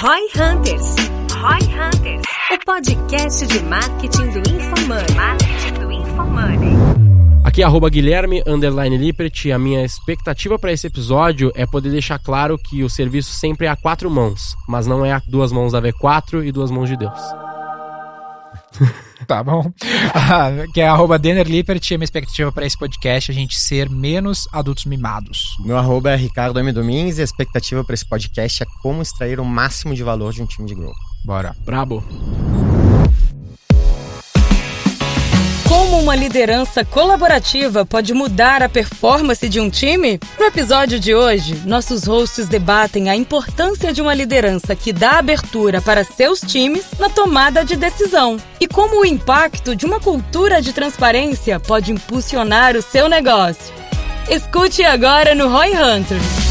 Roy Hunters. Roy Hunters. O podcast de marketing do InfoMoney. Marketing do InfoMoney. Aqui é Guilherme underline Lippert. A minha expectativa para esse episódio é poder deixar claro que o serviço sempre é a quatro mãos, mas não é a duas mãos da V4 e duas mãos de Deus. Tá bom. Ah, que é arroba Denner Lippert. A minha expectativa para esse podcast é a gente ser menos adultos mimados. Meu arroba é Ricardo M. Domingues e a expectativa para esse podcast é como extrair o máximo de valor de um time de growth. Bora. Brabo. Uma liderança colaborativa pode mudar a performance de um time? No episódio de hoje, nossos hosts debatem a importância de uma liderança que dá abertura para seus times na tomada de decisão e como o impacto de uma cultura de transparência pode impulsionar o seu negócio. Escute agora no Roy Hunter.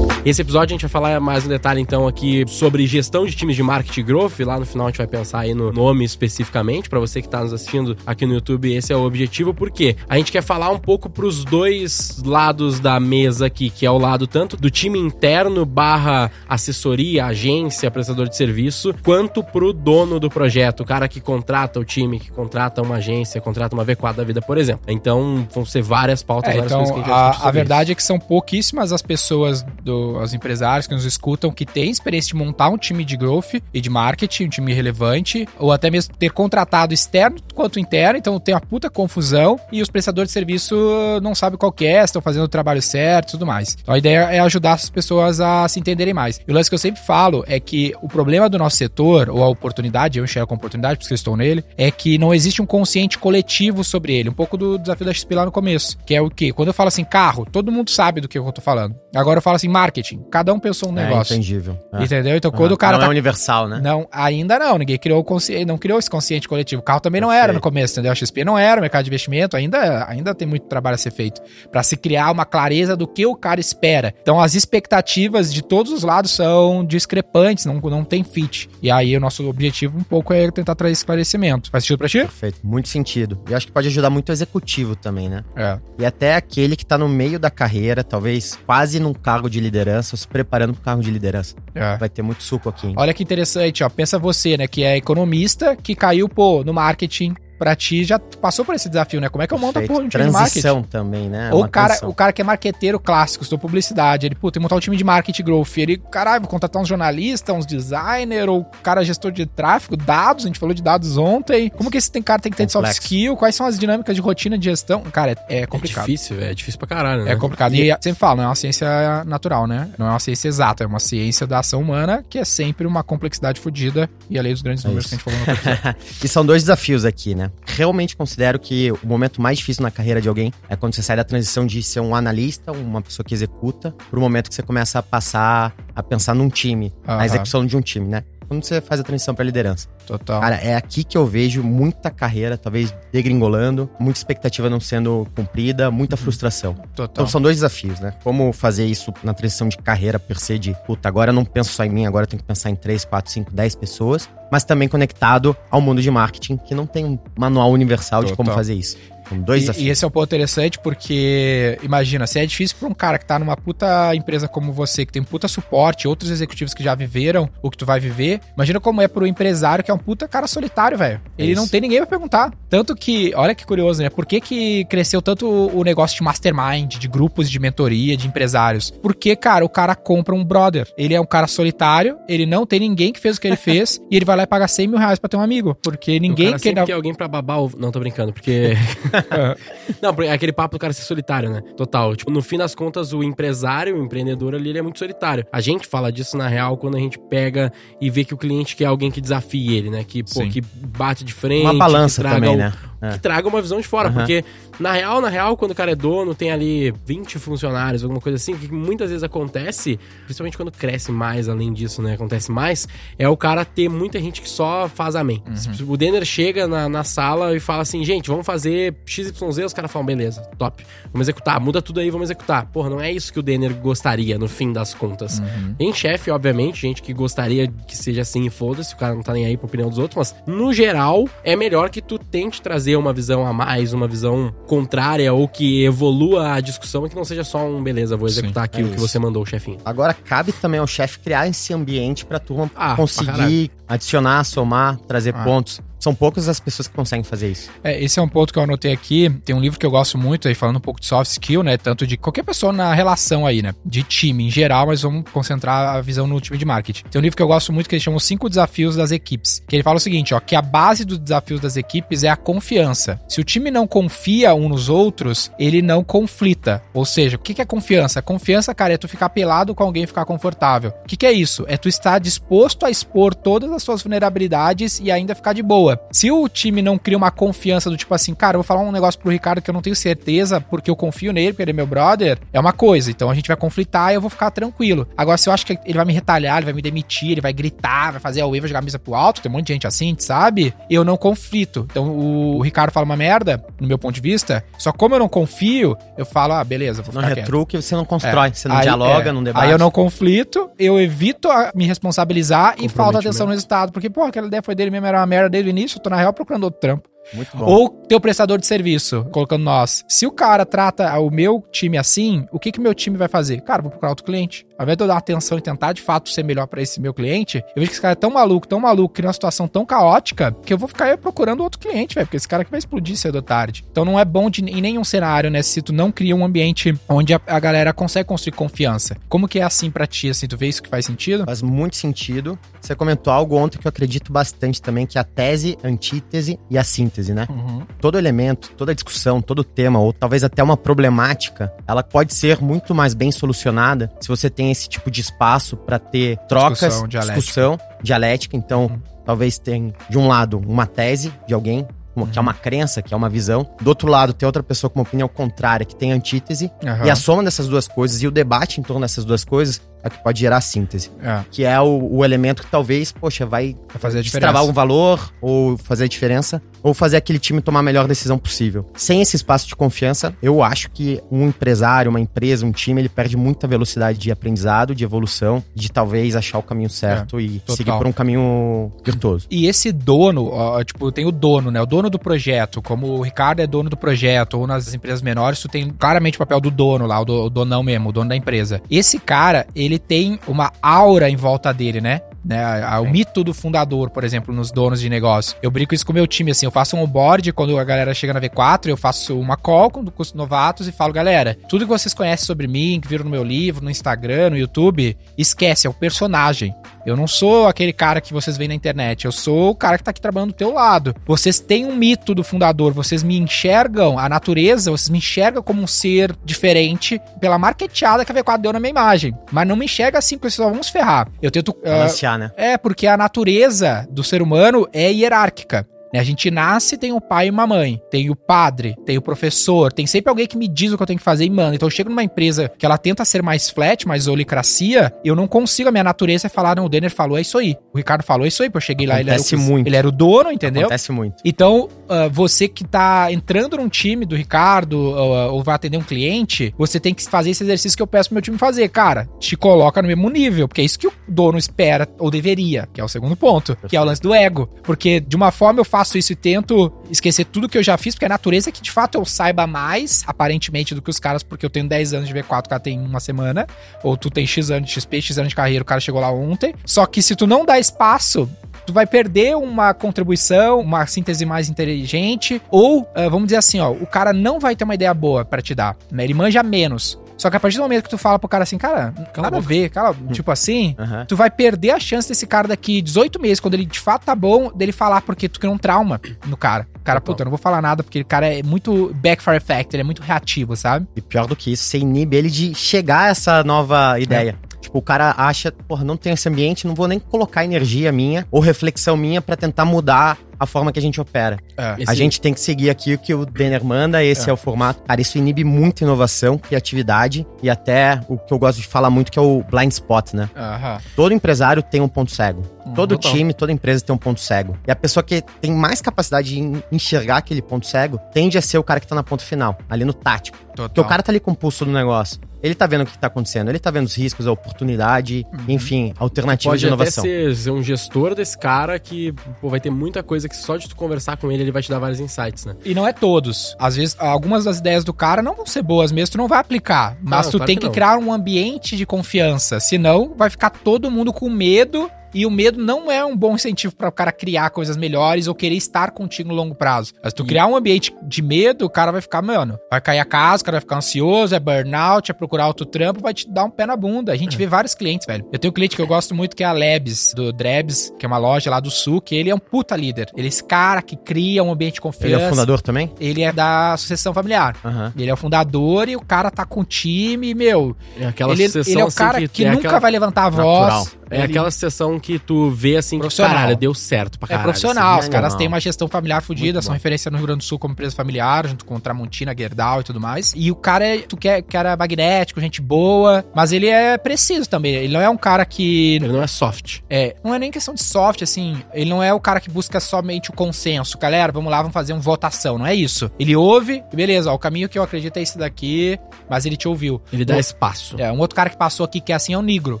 Esse episódio a gente vai falar mais no detalhe, então, aqui sobre gestão de times de marketing growth. Lá no final a gente vai pensar aí no nome especificamente. Para você que está nos assistindo aqui no YouTube, esse é o objetivo, porque a gente quer falar um pouco para os dois lados da mesa aqui, que é o lado tanto do time interno barra assessoria, agência, prestador de serviço, quanto pro dono do projeto, o cara que contrata o time, que contrata uma agência, contrata uma V4 da vida, por exemplo. Então, vão ser várias pautas, É, várias então, coisas que a gente vai a, verdade é que são pouquíssimas as pessoas, do, os empresários que nos escutam, que têm experiência de montar um time de growth e de marketing, um time relevante, ou até mesmo ter contratado externo quanto interno, então tem uma puta confusão e os prestadores de serviço não sabem qual que é, estão fazendo o trabalho certo e tudo mais. Então a ideia é ajudar as pessoas a se entenderem mais. E o lance que eu sempre falo é que o problema do nosso setor, ou a oportunidade, eu enxergo como oportunidade, porque eu estou nele, é que não existe um consciente coletivo sobre ele. Um pouco do desafio da XP lá no começo. Que é o quê? Quando eu falo assim, carro, todo mundo sabe do que eu tô falando. Agora eu falo assim, marketing. Cada um pensou um É negócio. entendível. É. Entendeu? Então, quando o cara não tá é universal, né? não, ainda não. Ninguém criou o consciente, não criou esse consciente coletivo. O carro também não era no Perfeito. começo, entendeu? A XP não era, o mercado de investimento ainda, ainda tem muito trabalho a ser feito Pra se criar uma clareza do que o cara espera. Então, as expectativas de todos os lados são discrepantes, não, não tem fit. E aí, o nosso objetivo um pouco é tentar trazer esclarecimento. Faz sentido pra ti? Perfeito, muito sentido. E acho que pode ajudar muito o executivo também, né? É. E até aquele que tá no meio da carreira, talvez quase num cargo de liderança, ou se preparando pro cargo de liderança. é. Vai ter muito suco aqui, hein? Olha que interessante, ó. Pensa você, né, que é economista, que caiu, pô, no marketing. Pra ti, já passou por esse desafio, né? Como é que eu monto a Perfeito. porra de um time de marketing? Transição também, né? Ou Uma o cara, transição. o cara que é marqueteiro clássico, estou publicidade, ele, pô, tem que montar um time de marketing growth. Ele, caralho, vou contratar uns jornalistas, uns designers, ou cara gestor de tráfego, dados, a gente falou de dados ontem. Como que esse tem, cara tem que ter de soft Complexo. skill? Quais são as dinâmicas de rotina de gestão? Cara, é, é É complicado. difícil, é difícil pra caralho, né? É complicado. E sempre falo, não é uma ciência natural, né? Não é uma ciência exata, é uma ciência da ação humana, que é sempre uma complexidade fodida e a lei dos grandes É números isso. que a gente falou no. E são dois desafios aqui, né? Realmente considero que o momento mais difícil na carreira de alguém é quando você sai da transição de ser um analista, uma pessoa que executa, pro momento que você começa a passar a pensar num time, Aham. na execução de um time, né? Quando você faz a transição pra liderança. Total. Cara, é aqui que eu vejo muita carreira, talvez degringolando, muita expectativa não sendo cumprida, muita frustração. total. Então são dois desafios, né? Como fazer isso na transição de carreira per se de, puta, agora eu não penso só em mim, agora eu tenho que pensar em 3, 4, 5, 10 pessoas, mas também conectado ao mundo de marketing, que não tem um manual universal de como Total. fazer isso. São dois E, e esse é um ponto interessante porque, imagina, se é difícil pra um cara que tá numa puta empresa como você, que tem puta suporte, outros executivos que já viveram o que tu vai viver, imagina como é pro empresário que é um puta cara solitário, velho. Ele isso. não tem ninguém pra perguntar. Tanto que, olha que curioso, né? Por que que cresceu tanto o o negócio de mastermind, de grupos de mentoria, de empresários? Porque, cara, o cara compra um brother. Ele é um cara solitário, ele não tem ninguém que fez o que ele fez, e ele vai lá e paga 100 mil reais pra ter um amigo. Porque O ninguém cara que... sempre quer alguém pra babar o... Não, tô brincando, porque... não, é aquele papo do cara ser solitário, né? Total. Tipo, no fim das contas, o empresário, o empreendedor ali, ele é muito solitário. A gente fala disso, na real, quando a gente pega e vê que o cliente quer alguém que desafie ele, né? Que, pô, que bate de frente, Uma balança que traga também, um- né? É. que traga uma visão de fora. Porque, na real, na real, quando o cara é dono, tem ali 20 funcionários, alguma coisa assim, o que muitas vezes acontece, principalmente quando cresce mais, além disso, né? Acontece mais, é o cara ter muita gente que só faz amém. O Denner chega na, na sala e fala assim, gente, vamos fazer XYZ, os caras falam, beleza, top. Vamos executar, muda tudo aí, vamos executar. Porra, não é isso que o Denner gostaria, no fim das contas. Tem chefe, obviamente, gente que gostaria que seja assim e foda-se, o cara não tá nem aí pra opinião dos outros, mas no geral, é melhor que tu tente trazer uma visão a mais, uma visão contrária ou que evolua a discussão e que não seja só um beleza, vou executar aqui é o que isso. você mandou, chefinho. Agora cabe também ao chefe criar esse ambiente pra turma Ah, pra conseguir adicionar, somar, trazer Ah. pontos. São poucas as pessoas que conseguem fazer isso. É, esse é um ponto que eu anotei aqui. Tem um livro que eu gosto muito aí, falando um pouco de soft skill, né? Tanto de qualquer pessoa na relação aí, né? De time em geral, mas vamos concentrar a visão no time de marketing. Tem um livro que eu gosto muito que ele chama Os Cinco Desafios das Equipes. Que ele fala o seguinte, ó, que a base dos desafios das equipes é a confiança. Se o time não confia um nos outros, ele não conflita. Ou seja, o que é confiança? Confiança, cara, é tu ficar pelado com alguém e ficar confortável. O que é isso? É tu estar disposto a expor todas as suas vulnerabilidades e ainda ficar de boa. Se o time não cria uma confiança do tipo assim, cara, eu vou falar um negócio pro Ricardo que eu não tenho certeza porque eu confio nele, porque ele é meu brother, é uma coisa. Então a gente vai conflitar e eu vou ficar tranquilo. Agora, se eu acho que ele vai me retalhar, ele vai me demitir, ele vai gritar, vai fazer a wave, vai jogar a mesa pro alto, tem um monte de gente assim, sabe, eu não conflito. Então o, Ricardo fala uma merda, no meu ponto de vista, só como eu não confio, eu falo, ah, beleza, vou Não ficar quieto. retruque, você não constrói, É. você não Aí, dialoga, é. não debate. Aí eu não conflito, eu evito me responsabilizar e falta atenção no resultado. Porque, pô, aquela ideia foi dele mesmo, era uma merda desde o início, eu tô na real procurando outro trampo. Muito bom. Ou teu prestador de serviço, colocando nós. Se o cara trata o meu time assim, o que que meu time vai fazer? Cara, vou procurar outro cliente. Ao invés de eu dar atenção e tentar de fato ser melhor pra esse meu cliente, eu vejo que esse cara é tão maluco, tão maluco, cria uma situação tão caótica, que eu vou ficar aí procurando outro cliente, velho, porque esse cara que vai explodir cedo ou tarde. Então não é bom de, em nenhum cenário, né, se tu não cria um ambiente onde a, a galera consegue construir confiança. Como que é assim pra ti, assim, tu vê isso que faz sentido? Faz muito sentido. Você comentou algo ontem que eu acredito bastante também, que é a tese, a antítese e a síntese, né? Uhum. Todo elemento, toda discussão, todo tema, ou talvez até uma problemática, ela pode ser muito mais bem solucionada se você tem esse tipo de espaço para ter trocas, Discussão dialética. discussão dialética. Então, Uhum. talvez tem, de um lado, uma tese de alguém, que é uma crença, que é uma visão. Do outro lado, tem outra pessoa com uma opinião contrária, que tem antítese. Aham. E a soma dessas duas coisas e o debate em torno dessas duas coisas é que pode gerar síntese. É, Que é o, o elemento que talvez, poxa, vai vai fazer a destravar algum valor, ou fazer a diferença, ou fazer aquele time tomar a melhor decisão possível. Sem esse espaço de confiança, eu acho que um empresário, uma empresa, um time, ele perde muita velocidade de aprendizado, de evolução, de talvez achar o caminho certo e É, total. seguir por um caminho virtuoso. E esse dono, ó, tipo, tem o dono, né? O dono do projeto, como o Ricardo é dono do projeto, ou nas empresas menores, tu tem claramente o papel do dono lá, o, do, o donão mesmo, o dono da empresa. Esse cara, ele tem uma aura em volta dele, né? Né, o mito do fundador, por exemplo, nos donos de negócio. Eu brinco isso com o meu time, assim, eu faço um onboard quando a galera chega na V4, eu faço uma call com os novatos e falo, galera, tudo que vocês conhecem sobre mim, que viram no meu livro, no Instagram, no YouTube, esquece, é o personagem. Eu não sou aquele cara que vocês veem na internet, eu sou o cara que tá aqui trabalhando do teu lado. Vocês têm um mito do fundador, vocês me enxergam, a natureza, vocês me enxergam como um ser diferente pela marketeada que a V4 deu na minha imagem. Mas não me enxerga assim, porque vocês só vão se ferrar. Eu tento. Balancear, né? é, porque a natureza do ser humano é hierárquica. Né? A gente nasce, tem o pai e uma mãe, tem o padre, tem o professor, tem sempre alguém que me diz o que eu tenho que fazer e manda. Então eu chego numa empresa que ela tenta ser mais flat, mais olicracia, eu não consigo, a minha natureza é falar, não, o Denner falou, é isso aí. O Ricardo falou, é isso aí, pô, eu cheguei lá, ele era, o, muito. ele era o dono, entendeu? Acontece muito. Então, ah, você que tá entrando num time do Ricardo ah, ou vai atender um cliente, você tem que fazer esse exercício que eu peço pro meu time fazer. Cara, te coloca no mesmo nível, porque é isso que o dono espera, ou deveria, que é o segundo ponto, que é o lance do ego. Porque, de uma forma, eu faço isso e tento esquecer tudo que eu já fiz, porque a natureza é que, de fato, eu saiba mais, aparentemente, do que os caras, porque eu tenho 10 anos de V4, o cara tem uma semana, ou tu tem X anos de XP, X anos de carreira, o cara chegou lá ontem. Só que se tu não dá espaço, tu vai perder uma contribuição, uma síntese mais inteligente, ou, ah, vamos dizer assim, ó, o cara não vai ter uma ideia boa pra te dar, né? Ele manja menos. Só que a partir do momento que tu fala pro cara assim, cara, nada a ver, cara, tipo assim, Aham. tu vai perder a chance desse cara daqui 18 meses, quando ele de fato tá bom, dele falar, porque tu criou um trauma no cara. O cara, puta, eu não vou falar nada, porque o cara é muito backfire effect, ele é muito reativo, sabe? E pior do que isso, você inibe ele de chegar a essa nova ideia. Tipo, o cara acha, porra, não tem esse ambiente, não vou nem colocar energia minha ou reflexão minha pra tentar mudar a forma que a gente opera. A Esse- gente tem que seguir aqui o que o Denner manda, esse é. É. o formato. Cara, isso inibe muito inovação, criatividade e até o que eu gosto de falar muito que é o blind spot, né? Aham. Todo empresário tem um ponto cego. Todo total. time, toda empresa tem um ponto cego. E a pessoa que tem mais capacidade de en- enxergar aquele ponto cego tende a ser o cara que tá na ponta final, ali no tático. Porque Total. o cara tá ali com o pulso do negócio. Ele tá vendo o que tá acontecendo, ele tá vendo os riscos, a oportunidade, enfim, alternativas Pode de até inovação. ser, ser um gestor desse cara que pô, vai ter muita coisa que só de tu conversar com ele, ele vai te dar vários insights, né? E não é todos. Às vezes, algumas das ideias do cara não vão ser boas mesmo, tu não vai aplicar. Mas Não, tu claro tem que que, criar um ambiente de confiança. Senão, vai ficar todo mundo com medo. E o medo não é um bom incentivo para o cara criar coisas melhores ou querer estar contigo no longo prazo. Mas tu E- criar um ambiente de medo, o cara vai ficar, mano, vai cair a casa, o cara vai ficar ansioso, é burnout, é procurar outro trampo, vai te dar um pé na bunda. A gente É. vê vários clientes, velho. Eu tenho um cliente que eu gosto muito que é a Lebs, do Drebs, que é uma loja lá do sul, que ele é um puta líder. Ele é esse cara que cria um ambiente de confiança. Ele é o fundador também? Ele é da sucessão familiar. Aham. Ele é o fundador e o cara tá com o time, meu. É aquela Ele, sucessão ele é o assim, cara que, é nunca aquela- vai levantar a Natural. É aquela sessão que tu vê assim, que Profissional. caralho, deu certo pra É caralho. profissional, assim. os caras Não. têm uma gestão familiar fodida, são referência no Rio Grande do Sul como empresa familiar, junto com Tramontina, Gerdau e tudo mais. E o cara é, tu quer, cara magnético, gente boa, mas ele é preciso também. Ele não é um cara que Ele não é soft. é, não é nem questão de soft, assim. Ele não é o cara que busca somente o consenso. Galera, vamos lá, vamos fazer uma votação. Não é isso. Ele ouve, beleza, ó, o caminho que eu acredito é esse daqui, mas ele te ouviu. Ele dá O- espaço. É, um outro cara que passou aqui que é assim é o Negro.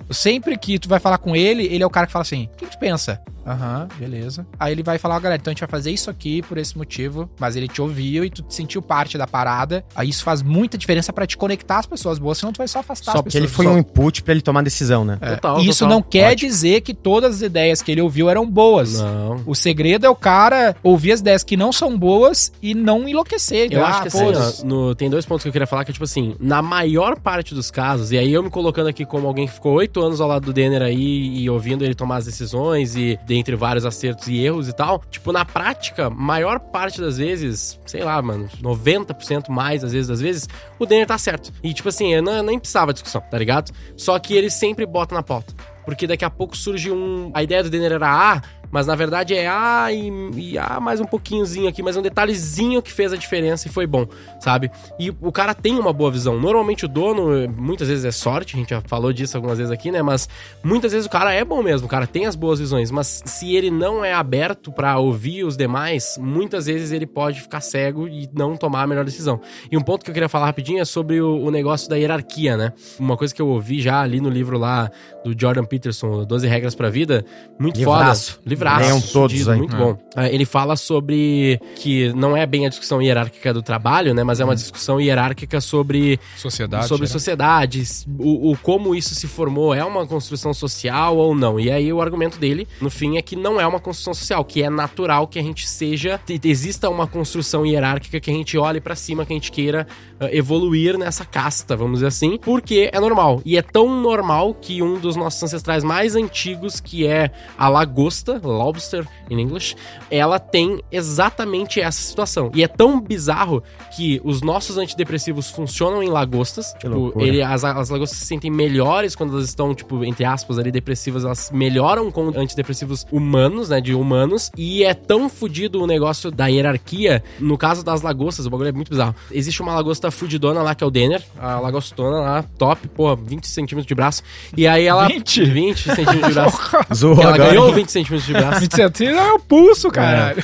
Sempre que tu vai falar com ele, ele é o cara que fala assim: o que tu pensa? Aham, beleza. Aí ele vai falar, ó, galera, então a gente vai fazer isso aqui por esse motivo, mas ele te ouviu e tu te sentiu parte da parada. Aí isso faz muita diferença pra te conectar as pessoas boas, senão tu vai só afastar Só as Que pessoas. ele foi Só- um input pra ele tomar decisão, né? É, Total, Isso total. não quer Ótimo. dizer que todas as ideias que ele ouviu eram boas. Não. O segredo é o cara ouvir as ideias que não são boas e não enlouquecer. Eu Ah, acho que assim, foda-se. ó, no- tem dois pontos que eu queria falar que é tipo assim, na maior parte dos casos, e aí eu me colocando aqui como alguém que ficou oito anos ao lado do Denner aí e ouvindo ele tomar as decisões e dentre vários acertos e erros e tal, tipo, na prática, maior parte das vezes, sei lá, mano, 90% mais às vezes das vezes, o Denner tá certo. E tipo assim, eu não, nem precisava discussão, tá ligado? Só que ele sempre bota na pauta. Porque daqui a pouco surge um. A ideia do Denner era A, mas na verdade é A e, e A mais um pouquinhozinho aqui, mas um detalhezinho que fez a diferença e foi bom, sabe? E o cara tem uma boa visão. Normalmente o dono, muitas vezes é sorte, a gente já falou disso algumas vezes aqui, né? Mas muitas vezes o cara é bom mesmo, o cara tem as boas visões, mas se ele não é aberto pra ouvir os demais, muitas vezes ele pode ficar cego e não tomar a melhor decisão. E um ponto que eu queria falar rapidinho é sobre o, o negócio da hierarquia, né? Uma coisa que eu ouvi já ali no livro lá do Jordan Peterson, 12 Regras pra Vida, muito Livraço. foda. Livraço. Leiam todos fudido, aí. Muito É. bom. Ele fala sobre que não é bem a discussão hierárquica do trabalho, né? Mas é uma discussão hierárquica sobre Sociedade. sobre né? sociedades, o, o como isso se formou, é uma construção social ou não. E aí o argumento dele, no fim, é que não é uma construção social, que é natural que a gente seja, exista uma construção hierárquica que a gente olhe pra cima, que a gente queira ah, evoluir nessa casta, vamos dizer assim, porque é normal. E é tão normal que um dos nossos ancestrais mais antigos, que é a lagosta, lobster in English, ela tem exatamente essa situação. E é tão bizarro que os nossos antidepressivos funcionam em lagostas. Tipo, ele, as, as lagostas se sentem melhores quando elas estão, tipo, entre aspas, ali, depressivas. Elas melhoram com antidepressivos humanos, né? De humanos. E é tão fodido o negócio da hierarquia. No caso das lagostas, o bagulho é muito bizarro. Existe uma lagosta fudidona lá, que é o Denner. A lagostona lá, top, pô, 20 centímetros de braço. E aí ela... 20? 20 centímetros de braço. Ela ganhou 20 centímetros de braço. 20 centímetros é o pulso, caralho.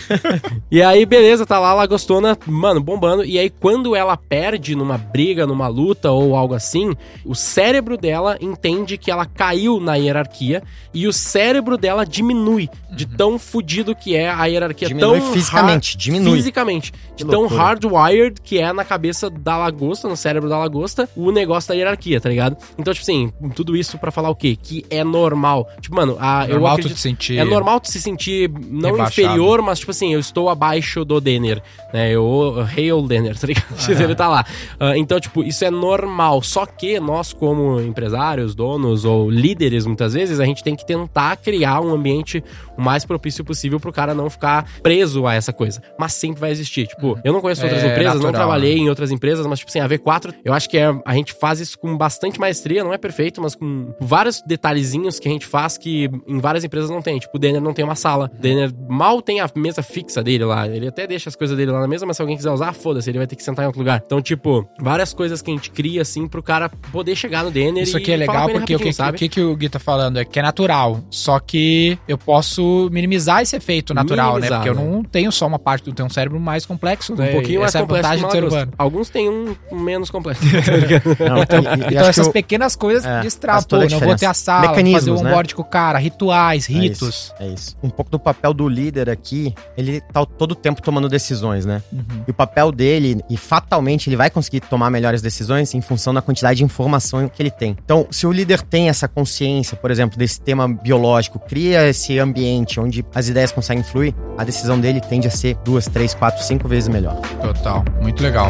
E aí, beleza, tá lá a Lagostona, mano, bombando. E aí, quando ela perde numa briga, numa luta ou algo assim, o cérebro dela entende que ela caiu na hierarquia e o cérebro dela diminui de tão fudido que é a hierarquia. Diminui tão fisicamente, hard- diminui. Fisicamente. De tão loucura. hardwired que é na cabeça da lagosta, no cérebro da lagosta, o negócio da hierarquia, tá ligado? Então, tipo assim, tudo isso pra falar o quê? Que é normal. Tipo, mano, a, eu Normal tu acredito... te sentir. É normal se sentir não Rebaixado. inferior, mas tipo assim, eu estou abaixo do Denner, né? Eu hail Denner, tá ligado? Ele tá lá. Ah, então, tipo, isso é normal. Só que nós, como empresários, donos ou líderes, muitas vezes, a gente tem que tentar criar um ambiente o mais propício possível pro cara não ficar preso a essa coisa. Mas sempre vai existir. Tipo, eu não conheço outras É empresas, não natural, trabalhei em outras empresas, mas, tipo assim, a V4, eu acho que é, a gente faz isso com bastante maestria, não é perfeito, mas com vários detalhezinhos que a gente faz que em várias empresas não tem. Tipo, o Denner não tem uma sala. O Denner mal tem a mesa fixa dele lá. Ele até deixa as coisas dele lá na mesa, mas se alguém quiser usar, foda-se, ele vai ter que sentar em outro lugar. Então, tipo, várias coisas que a gente cria, assim, pro cara poder chegar no Denner Isso e aqui é legal ele porque o que, rapidinho, o que, que o Gui tá falando é que é natural. Só que eu posso minimizar esse efeito natural, Minimizar, né? Porque eu né? não tenho só uma parte do tenho um cérebro mais complexo, né? Um pouquinho mais Essa é a complexo vantagem do ser humano. Alguns têm um menos complexo. Não, Então, e- então acho essas o- pequenas coisas é, a não vou ter a sala, fazer Mecanismos, o né? onboard com o cara, rituais, É ritos. isso, é isso. Um pouco do papel do líder aqui, ele tá todo o tempo tomando decisões, né? Uhum. E o papel dele, e fatalmente ele vai conseguir tomar melhores decisões em função da quantidade de informação que ele tem. Então, se o líder tem essa consciência, por exemplo, desse tema biológico, cria esse ambiente onde as ideias conseguem fluir, a decisão dele tende a ser duas, três, quatro, cinco vezes melhor. Total. Muito legal.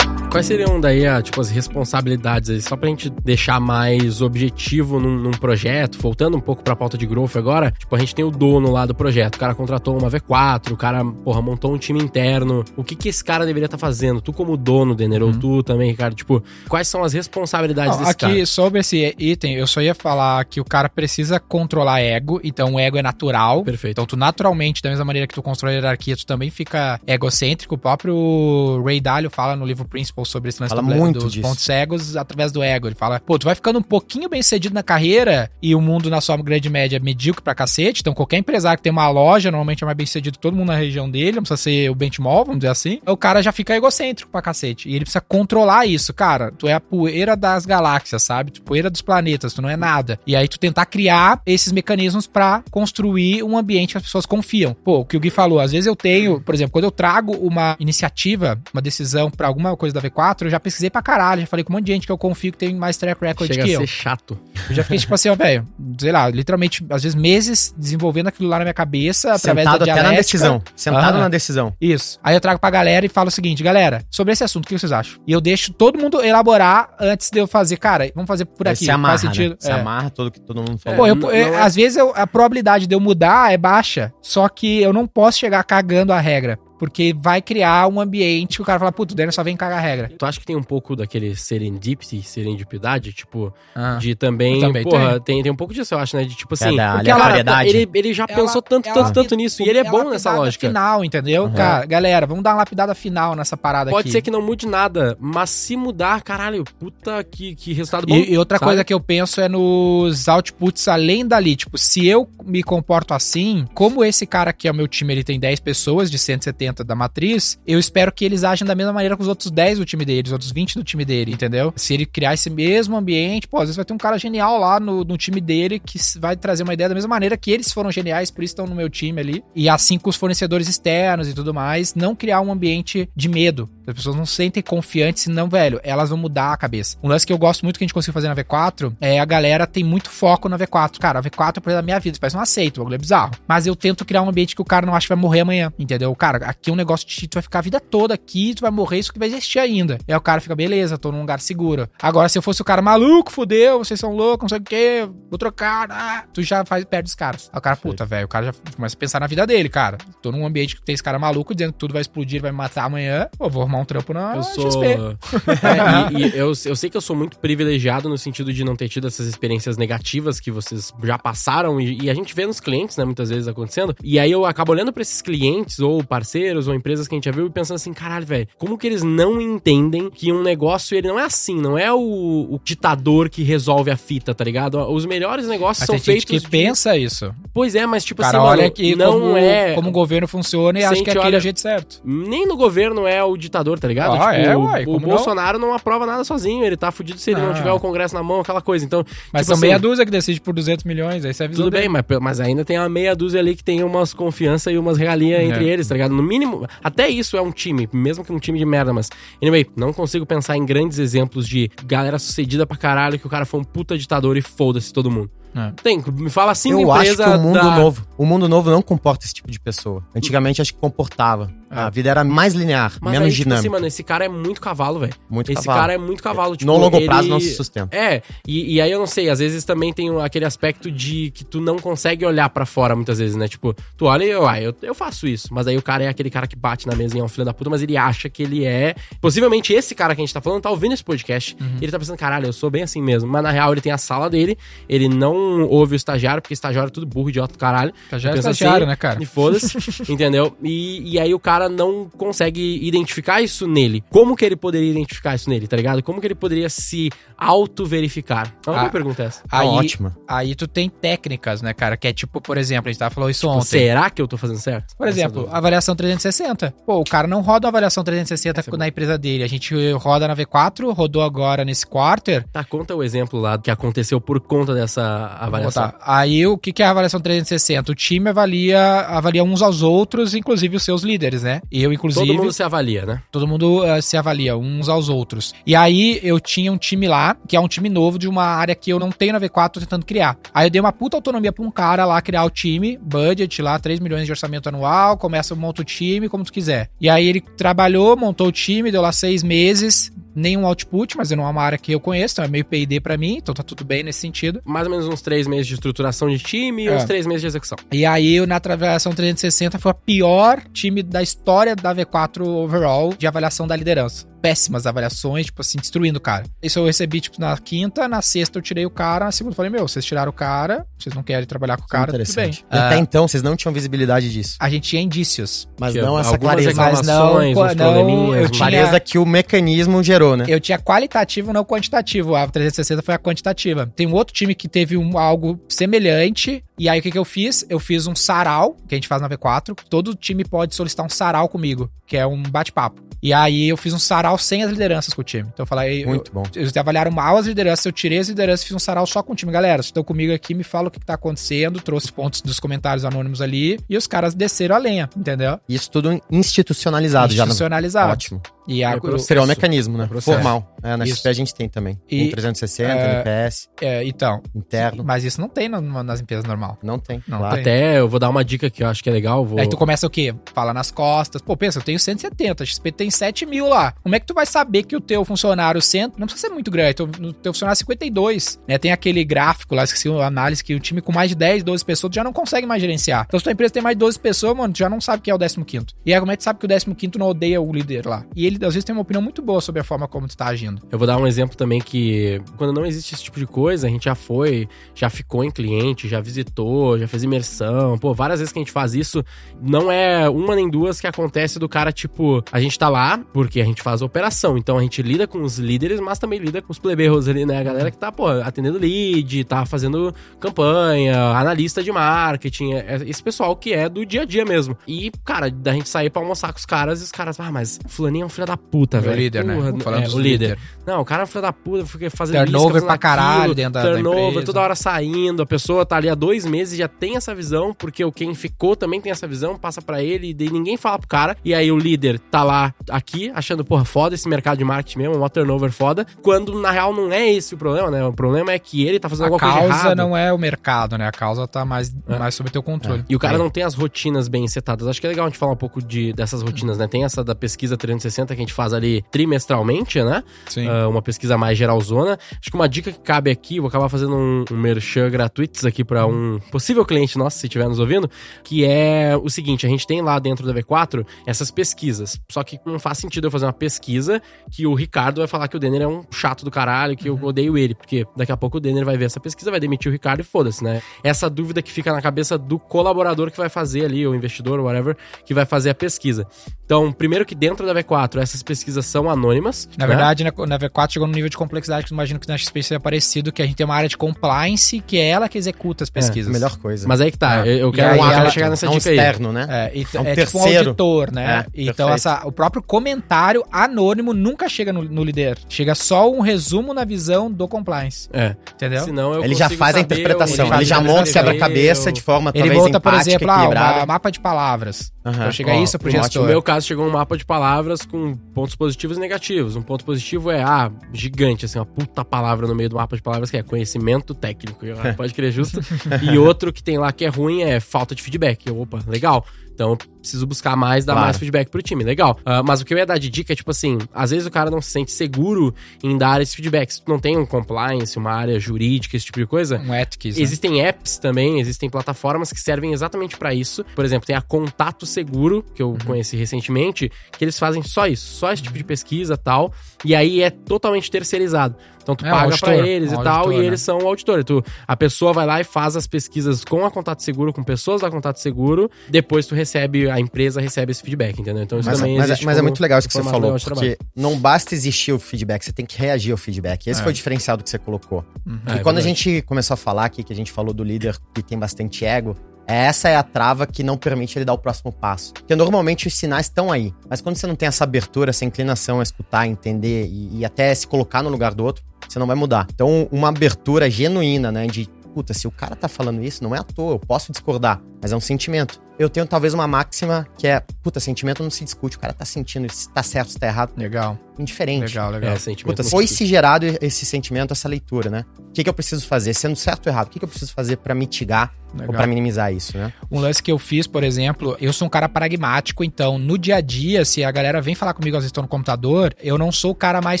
Quais seriam daí a, tipo, as responsabilidades aí, só pra gente deixar mais objetivo num, num projeto, voltando um pouco pra pauta de growth agora, tipo, a gente tem o dono lá do projeto, o cara contratou uma V4, o cara, porra, montou um time interno, o que que esse cara deveria estar fazendo? Tu como dono, Denner, ou tu também, Ricardo, tipo, quais são as responsabilidades Não, desse aqui, cara? sobre esse item, eu só ia falar que o cara precisa controlar ego, então o ego é natural. Perfeito. Então tu naturalmente, da mesma maneira que tu constrói a hierarquia, tu também fica egocêntrico. O próprio Ray Dalio fala no livro Principle sobre esse lance Fala do- muito dos disso. pontos cegos através do ego. Ele fala, pô, tu vai ficando um pouquinho bem sucedido na carreira e o mundo na sua grande média é medíocre pra cacete. Então qualquer empresário que tem uma loja, normalmente é mais bem sucedido que todo mundo na região dele, não precisa ser o benchmark, vamos dizer assim. O cara já fica egocêntrico pra cacete. E ele precisa controlar isso, cara. Tu é a poeira das galáxias, sabe? Tu poeira dos planetas, tu não é nada. E aí tu tentar criar esses mecanismos pra construir um ambiente que as pessoas confiam. Pô, o que o Gui falou, às vezes eu tenho, por exemplo, quando eu trago uma iniciativa, uma decisão pra alguma coisa da V4, eu já pesquisei pra caralho, já falei com um monte de gente que eu confio que tem mais track record Chega a que ser eu. chato. Eu já fiquei tipo assim, ó, velho, sei lá, literalmente, às vezes meses desenvolvendo aquilo lá na minha cabeça, através Sentado da até na dialética. decisão. Sentado na decisão. Isso. Aí eu trago pra galera e falo o seguinte, galera, sobre esse assunto, o que vocês acham? E eu deixo todo mundo elaborar antes de eu fazer, cara, vamos fazer por aqui. se amarra, faz sentido. né? Se É. amarra todo que todo mundo falou. Pô, eu- não- eu- não é- às vezes eu- a probabilidade de eu mudar é baixa, só que eu não posso chegar cagando a regra. Porque vai criar um ambiente que o cara fala, puto, o Daniel só vem cagar a regra. Tu acha que tem um pouco daquele serendipity, serendipidade, tipo, Ah. de também, também porra, tem, tem um pouco disso, eu acho, né, de tipo assim, É da porque ela- ele, ele já Ela- pensou tanto, ela- tanto, tanto nisso, e ele é bom nessa lógica. final, entendeu? Uhum. Cara, galera, vamos dar uma lapidada final nessa parada Pode aqui. ser que não mude nada, mas se mudar, caralho, puta que, que resultado bom. E, e outra sabe? coisa que eu penso é nos outputs além dali. Tipo, se eu me comporto assim, como esse cara aqui é o meu time, ele tem 10 pessoas de 170 da matriz, eu espero que eles agem da mesma maneira com os outros 10 do time dele, os outros 20 do time dele, entendeu? Se ele criar esse mesmo ambiente, pô, às vezes vai ter um cara genial lá no, no time dele que vai trazer uma ideia da mesma maneira que eles foram geniais, por isso estão no meu time ali. E assim com os fornecedores externos e tudo mais, não criar um ambiente de medo. As pessoas não se sentem confiantes, senão, velho, elas vão mudar a cabeça. Um lance que eu gosto muito que a gente conseguiu fazer na V4 é a galera tem muito foco na V4. Cara, a V4 é da minha vida, parece um aceito, o bagulho é bizarro. Mas eu tento criar um ambiente que o cara não acha que vai morrer amanhã, entendeu? Cara, aqui é um negócio de tu vai ficar a vida toda aqui, tu vai morrer, isso que vai existir ainda. E aí o cara fica, beleza, tô num lugar seguro. Agora, se eu fosse o cara maluco, fudeu, vocês são loucos, não sei o quê, vou trocar, ah, tu já faz, perde os caras. Aí o cara, puta, velho, o cara já começa a pensar na vida dele, cara. Tô num ambiente que tem esse cara maluco dizendo que tudo vai explodir, vai me matar amanhã, pô, vou arrumar um trampo na Eu sou. XP. É, e e eu, eu sei que eu sou muito privilegiado no sentido de não ter tido essas experiências negativas que vocês já passaram e, e a gente vê nos clientes, né, muitas vezes acontecendo. E aí eu acabo olhando pra esses clientes, ou parceiros, ou empresas que a gente já viu e pensando assim, caralho, velho, como que eles não entendem que um negócio, ele não é assim, não é o, o ditador que resolve a fita, tá ligado? Os melhores negócios Mas são tem gente feitos. que de- pensa isso. Pois é, mas tipo O cara assim, olha mano, que não como, é. como o governo funciona e acha Sente, que aquele olha- é o jeito certo. Nem no governo é o ditador, tá ligado? Ah, é, uai, o não? Bolsonaro não? aprova nada sozinho, ele tá fudido se ele não Ah. tiver o Congresso na mão, aquela coisa. Então, Mas tipo são assim, meia dúzia que decide por 200 milhões, aí você avisa Tudo bem, mas, mas ainda tem uma meia dúzia ali que tem umas confiança e umas regalias É. entre eles, tá ligado? No mínimo, até isso é um time, mesmo que um time de merda, mas. Anyway, não consigo pensar em grandes exemplos de galera sucedida pra caralho que o cara foi um puta ditador e foda-se todo mundo. É. Tem, me fala cinco Eu acho empresas que o mundo da... novo, o mundo novo não comporta esse tipo de pessoa. Antigamente acho que comportava. A vida era mais linear, Mas menos aí, tipo assim, dinâmica. mano, esse cara é muito cavalo, velho. muito Esse cavalo. cara é muito cavalo. Tipo, no longo ele- prazo não se sustenta. É, e, e aí eu não sei, às vezes também tem aquele aspecto de que tu não consegue olhar pra fora muitas vezes, né? Tipo, tu olha e eu, ah, eu, eu faço isso, mas aí o cara é aquele cara que bate na mesa e é um filho da puta, mas ele acha que ele é. Possivelmente esse cara que a gente tá falando tá ouvindo esse podcast Uhum. e ele tá pensando, caralho, eu sou bem assim mesmo. Mas na real ele tem a sala dele, ele não ouve o estagiário, porque estagiário é tudo burro, idiota do caralho. Já é Pensa estagiário, assim, né, cara? E foda-se, entendeu? E, e aí o cara não consegue identificar isso nele. Como que ele poderia identificar isso nele, tá ligado? Como que ele poderia se auto-verificar? É uma Ah, pergunta essa. Aí, ótima. aí tu tem técnicas, né, cara? Que é tipo, por exemplo, a gente tava falando isso Tipo, ontem. será que eu tô fazendo certo? Por exemplo, dúvida. avaliação 360. Pô, o cara não roda uma avaliação 360 Essa é na empresa dele. A gente roda na V4, rodou agora nesse quarter. Tá, conta o exemplo lá que aconteceu por conta dessa avaliação. Tá. Aí o que é a avaliação 360? O time avalia, avalia uns aos outros, inclusive os seus líderes, né? Eu, inclusive. Todo mundo se avalia, né? Todo mundo eh, se avalia uns aos outros. E aí eu tinha um time lá, que é um time novo de uma área que eu não tenho na V4, tô tentando criar. Aí eu dei uma puta autonomia pra um cara lá criar o time, budget lá, 3 milhões de orçamento anual, começa, monta o time, como tu quiser. E aí ele trabalhou, montou o time, deu lá seis meses, nenhum output, mas não é uma área que eu conheço, então é meio P&D pra mim, então tá tudo bem nesse sentido. Mais ou menos uns três meses de estruturação de time e É. uns três meses de execução. E aí, eu, na avaliação 360, foi o pior time da história da V4 overall de avaliação da liderança. Péssimas avaliações, tipo assim, destruindo o cara. Isso eu recebi, tipo, na quinta, na sexta eu tirei o cara, na segunda eu falei, meu, vocês tiraram o cara, vocês não querem trabalhar com o cara, tudo bem. Interessante. Ah, Até então, vocês não tinham visibilidade disso. a gente tinha indícios. Mas Que não essa clareza. Mas não, não, eu tinha- Clareza que o mecanismo gerou, né? Eu tinha qualitativo, não quantitativo. A 360 foi a quantitativa. Tem um outro time que teve um, algo semelhante. E aí, o que, que eu fiz? Eu fiz um sarau, que a gente faz na V4. Todo time pode solicitar um sarau comigo, que é um bate-papo. E aí, eu fiz um sarau sem as lideranças com o time. Então, eu falei... eu- Muito bom. eles avaliaram mal as lideranças, eu tirei as lideranças e fiz um sarau só com o time. Galera, vocês estão comigo aqui, me fala o que, que tá acontecendo, trouxe pontos dos comentários anônimos ali, e os caras desceram a lenha, entendeu? Isso tudo institucionalizado já. No... Institucionalizado. Ótimo. E a, É. Criou um mecanismo, né? processo. Formal. É, na Isso. XP a gente tem também. E, um 360, é, NPS, é, então, interno. mas isso não tem na- nas empresas normal. Não tem. Não claro. tem. Até eu vou dar uma dica que eu acho que é legal. Vou... Aí tu começa o quê? Fala nas costas. Pô, pensa, eu tenho 170, a XP tem 7 mil lá. Como é que tu vai saber que o teu funcionário cento não precisa ser muito grande, teu, no teu funcionário é 52, né? Tem aquele gráfico lá, esqueci a análise, que o time com mais de 10, 12 pessoas tu já não consegue mais gerenciar. Então se tua empresa tem mais de 12 pessoas, mano, tu já não sabe quem é o 15 E aí como é que tu sabe que o 15 não odeia o líder lá? E ele às vezes tem uma opinião muito boa sobre a forma como tu tá agindo. Eu vou dar um exemplo também que quando não existe esse tipo de coisa, a gente já foi, já ficou em cliente, já visitou, já fez imersão. Pô, várias vezes que a gente faz isso, não é uma nem duas que acontece do cara, tipo, a gente tá lá porque a gente faz a operação. Então a gente lida com os líderes, mas também lida com os plebeiros ali, né? A galera que tá, pô, atendendo lead, tá fazendo campanha, analista de marketing, é- é esse pessoal que é do dia a dia mesmo. E, cara, da gente sair pra almoçar com os caras e os caras, ah, mas fulaninho é um filho da puta, O velho. líder, né? Porra, Falando é, o líder. líder. Não, o cara é filho da puta, fica fazendo Turnover isso, pra caralho dentro da- da Turnover, toda hora saindo, a pessoa tá ali há dois meses e já tem essa visão, porque o quem ficou também tem essa visão, passa pra ele, e daí ninguém fala pro cara, e aí o líder tá lá, aqui, achando, porra, foda esse mercado de marketing mesmo, uma turnover foda, quando na real não é esse o problema, né? O problema é que ele tá fazendo A alguma coisa causa errada. não é o mercado, né? A causa tá mais, É. mais sob teu controle. E o cara Aí. não tem as rotinas bem setadas. Acho que é legal a gente falar um pouco de, dessas rotinas, né? Tem essa da pesquisa 360 que a gente faz ali trimestralmente, né? Sim. Ah, uma pesquisa mais geralzona. Acho que uma dica que cabe aqui, vou acabar fazendo um, um merchan gratuitos aqui para um possível cliente nosso, se estiver nos ouvindo, que é o seguinte, a gente tem lá dentro da V4 essas pesquisas, só que não faz sentido eu fazer uma pesquisa que o Ricardo vai falar que o Denner é um chato do caralho, que eu odeio ele, porque daqui a pouco o Denner vai ver essa pesquisa, vai demitir o Ricardo e foda-se, né? Essa dúvida que fica na cabeça do colaborador que vai fazer ali, o investidor, whatever, que vai fazer a pesquisa. Então, primeiro que dentro da V4 essas pesquisas são anônimas. Na né? verdade, na, na V4 chegou num nível de complexidade que eu imagino que na XP seria parecido, que a gente tem uma área de compliance, que é ela que executa as pesquisas. A melhor coisa. Mas aí que tá, É. eu, eu quero, aí quero ela- chegar nessa é um dica aí. externo, né? É, e, É um é tipo um terceiro. auditor, né? É, então, essa, o próprio comentário anônimo nunca chega no, no líder. Chega só um resumo na visão do compliance. É, Entendeu? senão eu Ele já faz a interpretação, ele ele já monta o quebra-cabeça de forma Ele talvez monta, por exemplo, ah, um mapa de palavras. Aham. Então chega Ó, isso pro gestor. No meu caso, chegou um mapa de palavras com pontos positivos e negativos. Um ponto positivo é, ah, gigante, assim, uma puta palavra no meio do mapa de palavras que é conhecimento técnico. Ah, Pode crer justo. e outro que tem lá que é ruim é falta de feedback. Eu, opa, legal. Então preciso buscar mais, dar Claro. mais feedback pro time. Legal. Ah, mas o que eu ia dar de dica é, tipo assim, às vezes o cara não se sente seguro em dar esse feedback. Se tu não tem um compliance, uma área jurídica, esse tipo de coisa, Um ethics, né? Existem apps também, existem plataformas que servem exatamente pra isso. Por exemplo, tem a Contato Seguro, que Uhum. eu conheci recentemente, que eles fazem só isso, só esse tipo de pesquisa e tal. E aí é totalmente terceirizado. Então tu É, paga pra eles um e tal, auditor, e né? eles são o auditor. Tu, a pessoa vai lá e faz as pesquisas com a Contato Seguro, com pessoas da Contato Seguro, depois tu recebe, a empresa recebe esse feedback, entendeu? Então isso Mas, também mas é- mas é muito legal isso que você falou, porque não basta existir o feedback, você tem que reagir ao feedback. Esse É. foi o diferencial do que você colocou. Uhum. É, e é quando a verdade. gente começou a falar aqui, que a gente falou do líder que tem bastante ego, essa é a trava que não permite ele dar o próximo passo. Porque normalmente os sinais estão aí, mas quando você não tem essa abertura, essa inclinação a escutar, entender e, e até se colocar no lugar do outro, você não vai mudar. Então, uma abertura genuína, né, de puta, se o cara tá falando isso, não é à toa, eu posso discordar, mas é um sentimento. Eu tenho talvez uma máxima que é, puta, sentimento não se discute, o cara tá sentindo, se tá certo, se tá errado, Legal, indiferente. legal, legal. É, sentimento Puta, foi se gerado esse sentimento, essa leitura, né? O que, que eu preciso fazer? Sendo certo ou errado, o que, que eu preciso fazer pra mitigar ou legal. pra minimizar isso, né? Um lance que eu fiz, por exemplo, eu sou um cara pragmático, então no dia a dia, se a galera vem falar comigo, às vezes tô no computador, eu não sou o cara mais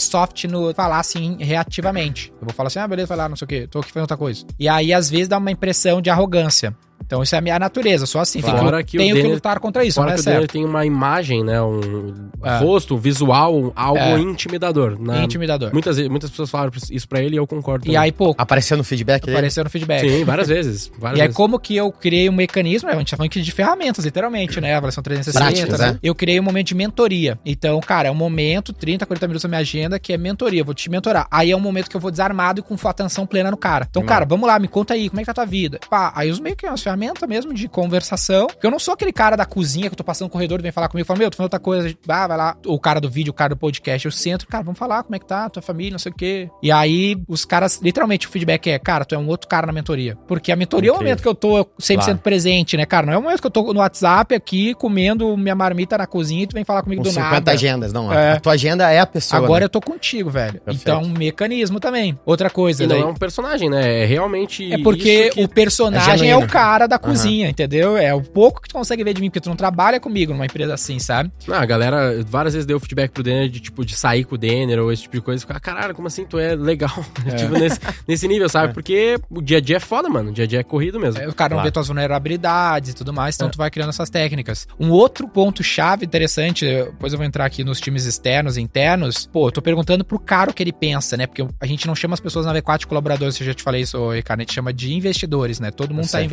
soft no falar assim reativamente. Eu vou falar assim, ah, beleza, vai lá, não sei o quê, tô aqui fazendo outra coisa. E aí, às vezes, dá uma impressão de arrogância. Então, isso é a minha natureza, sou assim. Claro. Tenho, Fora que, o tenho que lutar contra isso, Fora não é que o certo. tem uma imagem, né? Um É. rosto, um visual, algo É. intimidador. né? Intimidador. Muitas, muitas pessoas falaram isso pra ele e eu concordo. E também. aí, pô, Apareceu no feedback dele? apareceu no feedback. Sim, várias vezes. Várias E aí, vezes. como que eu criei um mecanismo, né, a gente tá falando aqui de ferramentas, literalmente, né? Avaliação 360. Práticas, né? né? Eu criei um momento de mentoria. Então, cara, é um momento, 30, 40 minutos da minha agenda, que é mentoria. Eu vou te mentorar. Aí é um momento que eu vou desarmado e com atenção plena no cara. Então, Animal. cara, vamos lá, me conta aí, como é que tá a tua vida? Pá, aí eu uso meio que umas ferramentas mesmo de conversação. Porque eu não sou aquele cara da cozinha que eu tô passando no corredor e vem falar comigo e fala, meu, tô falando outra coisa. Ah, vai lá. O cara do vídeo, o cara do podcast, eu sento, cara, vamos falar como é que tá, tua família, não sei o quê. E aí, os caras, literalmente, o feedback é, cara, tu é um outro cara na mentoria. Porque a mentoria é o momento que eu tô 100% Claro. presente, né, cara? Não é o momento que eu tô no WhatsApp aqui, comendo minha marmita na cozinha e tu vem falar comigo Com do 50 nada. agendas, não. É. A tua agenda é a pessoa. Agora né? eu tô contigo, velho. Perfeito. Então, um mecanismo também. Outra coisa, E não daí. é um personagem, né? É realmente. É porque isso que- o personagem é, genuíno. o cara da cozinha, entendeu? É o pouco que tu consegue ver de mim, porque tu não trabalha comigo numa empresa assim, sabe? Não, a galera várias vezes deu feedback pro Denner de tipo de sair com o Denner ou esse tipo de coisa. Ficar, caralho, como assim tu é legal? tipo, nesse, nesse nível, sabe? Porque o dia a dia é foda, mano. O dia a dia é corrido mesmo. É, O cara não Claro. vê tuas vulnerabilidades e tudo mais, É. então tu vai criando essas técnicas. Um outro ponto-chave interessante, depois eu vou entrar aqui nos times externos e internos. Pô, eu tô perguntando pro cara o que ele pensa, né? Porque a gente não chama as pessoas na V4 de colaboradores, eu já te falei isso, Ricardo, a gente chama de investidores, né? Todo mundo tá sei.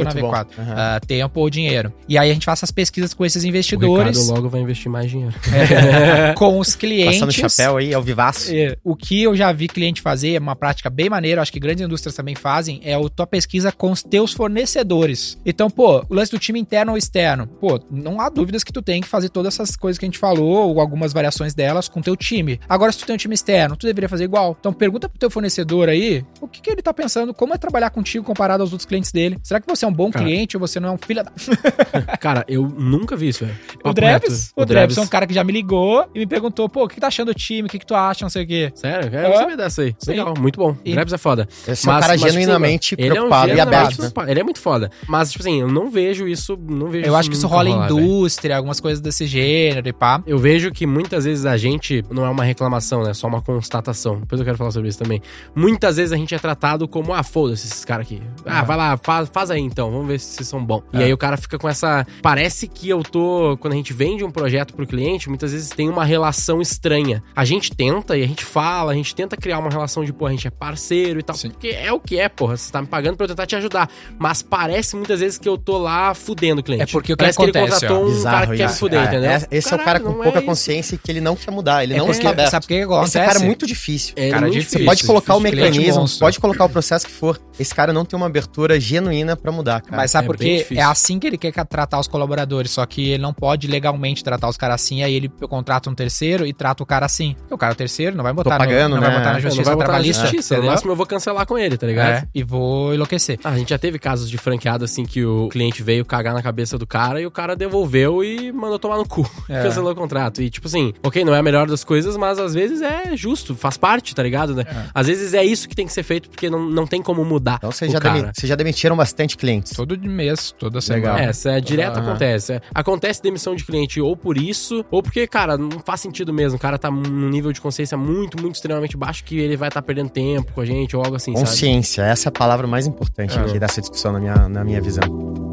Investindo Muito na bom. V4. Aham. ah, tempo ou dinheiro. E aí a gente faz essas pesquisas com esses O investidores, Ricardo logo vai investir mais dinheiro. é, com os clientes. Passando chapéu aí, ao vivaço. É, o que eu já vi cliente fazer, é uma prática bem maneira, acho que grandes indústrias também fazem, é a tua pesquisa com os teus fornecedores. Então, pô, o lance do time interno ou externo, pô, não há dúvidas que tu tem que fazer todas essas coisas que a gente falou, ou algumas variações delas com o teu time. Agora, se tu tem um time externo, tu deveria fazer igual. Então, pergunta pro teu fornecedor aí, o que, que ele tá pensando, como é trabalhar contigo comparado aos outros clientes dele. Será que você é um bom Cara. cliente ou você não é um filho da... Cara, eu nunca vi isso, velho. O reto. O Drebs é um cara que já me ligou e me perguntou, pô, o que, que tá achando do time, o que, que tu acha, não sei o quê. Sério? Eu É. sabia dessa aí. Sim. Legal, muito bom. E- O Drebs é foda. Esse é um cara tipo assim, genuinamente ele é um preocupado e aberto. né? preocupado. Ele é muito foda. Mas, tipo assim, eu não vejo isso. Não vejo Eu acho que isso rola em indústria, algumas coisas desse gênero e pá. Eu vejo que muitas vezes a gente não é uma reclamação, né? É só uma constatação. Depois eu quero falar sobre isso também. Muitas vezes a gente é tratado como, ah, foda-se esses caras aqui. Ah, Ah. vai lá, faz, faz aí então, vamos ver se vocês são bons. E É. aí o cara fica com essa. Parece que eu tô. Quando a gente vende um projeto pro cliente, muitas vezes tem uma relação estranha. A gente tenta e a gente fala, a gente tenta criar uma relação de, pô, a gente é parceiro e tal. Sim. Porque é o que é, porra. Você tá me pagando pra eu tentar te ajudar. Mas parece muitas vezes que eu tô lá fudendo o cliente. É porque o que parece que ele acontece, contratou um Bizarro cara que quer me isso. fuder, É, entendeu? é- esse é o cara Caralho, com pouca é consciência que ele não quer mudar, ele É não porque- está aberto. Sabe o que acontece? Esse cara é muito difícil. É, É muito Você difícil, pode colocar o mecanismo, pode colocar o processo que for. Esse cara não tem uma abertura genuína pra mudar, cara. Mas sabe É por quê? É assim que ele quer tratar os colaboradores, só que ele não pode legalmente tratar os caras assim, aí ele contrata um terceiro e trata o cara assim. Porque o cara é o terceiro, não vai botar, pagando, no, não né? vai botar na É, não justiça vai botar na justiça. No máximo eu vou cancelar com ele, tá ligado? É, e vou enlouquecer. Ah, a gente já teve casos de franqueada assim que o cliente veio cagar na cabeça do cara e o cara devolveu e mandou tomar no cu. É. Cancelou o contrato. E tipo assim, ok, não é a melhor das coisas, mas às vezes é justo, faz parte, tá ligado? Né? É. Às vezes é isso que tem que ser feito porque não, não tem como mudar. Então vocês já, demitiram bastante clientes. Todo mês, toda Legal. semana. É, essa é direto Aham. acontece. Acontece demissão de cliente ou por isso, ou porque, cara, não faz sentido mesmo. O cara tá num nível de consciência muito, muito extremamente baixo que ele vai estar perdendo tempo com a gente ou algo assim, sabe? Consciência, essa é a palavra mais importante É. aqui dessa discussão na minha, na minha visão.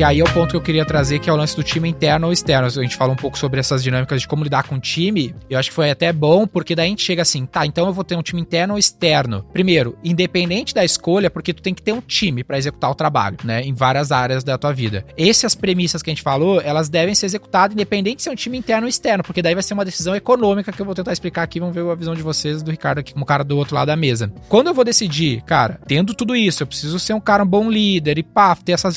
Que aí é o ponto que eu queria trazer, que é o lance do time interno ou externo. A gente fala um pouco sobre essas dinâmicas de como lidar com o time. Eu acho que foi até bom, porque daí a gente chega assim, tá, então eu vou ter um time interno ou externo. Primeiro, independente da escolha, porque tu tem que ter um time para executar o trabalho, né? Em várias áreas da tua vida. Essas premissas que a gente falou, elas devem ser executadas independente se é um time interno ou externo, porque daí vai ser uma decisão econômica que eu vou tentar explicar aqui. Vamos ver a visão de vocês, do Ricardo aqui, como cara do outro lado da mesa. Quando eu vou decidir, cara, tendo tudo isso, eu preciso ser um cara um bom líder e pá, ter essas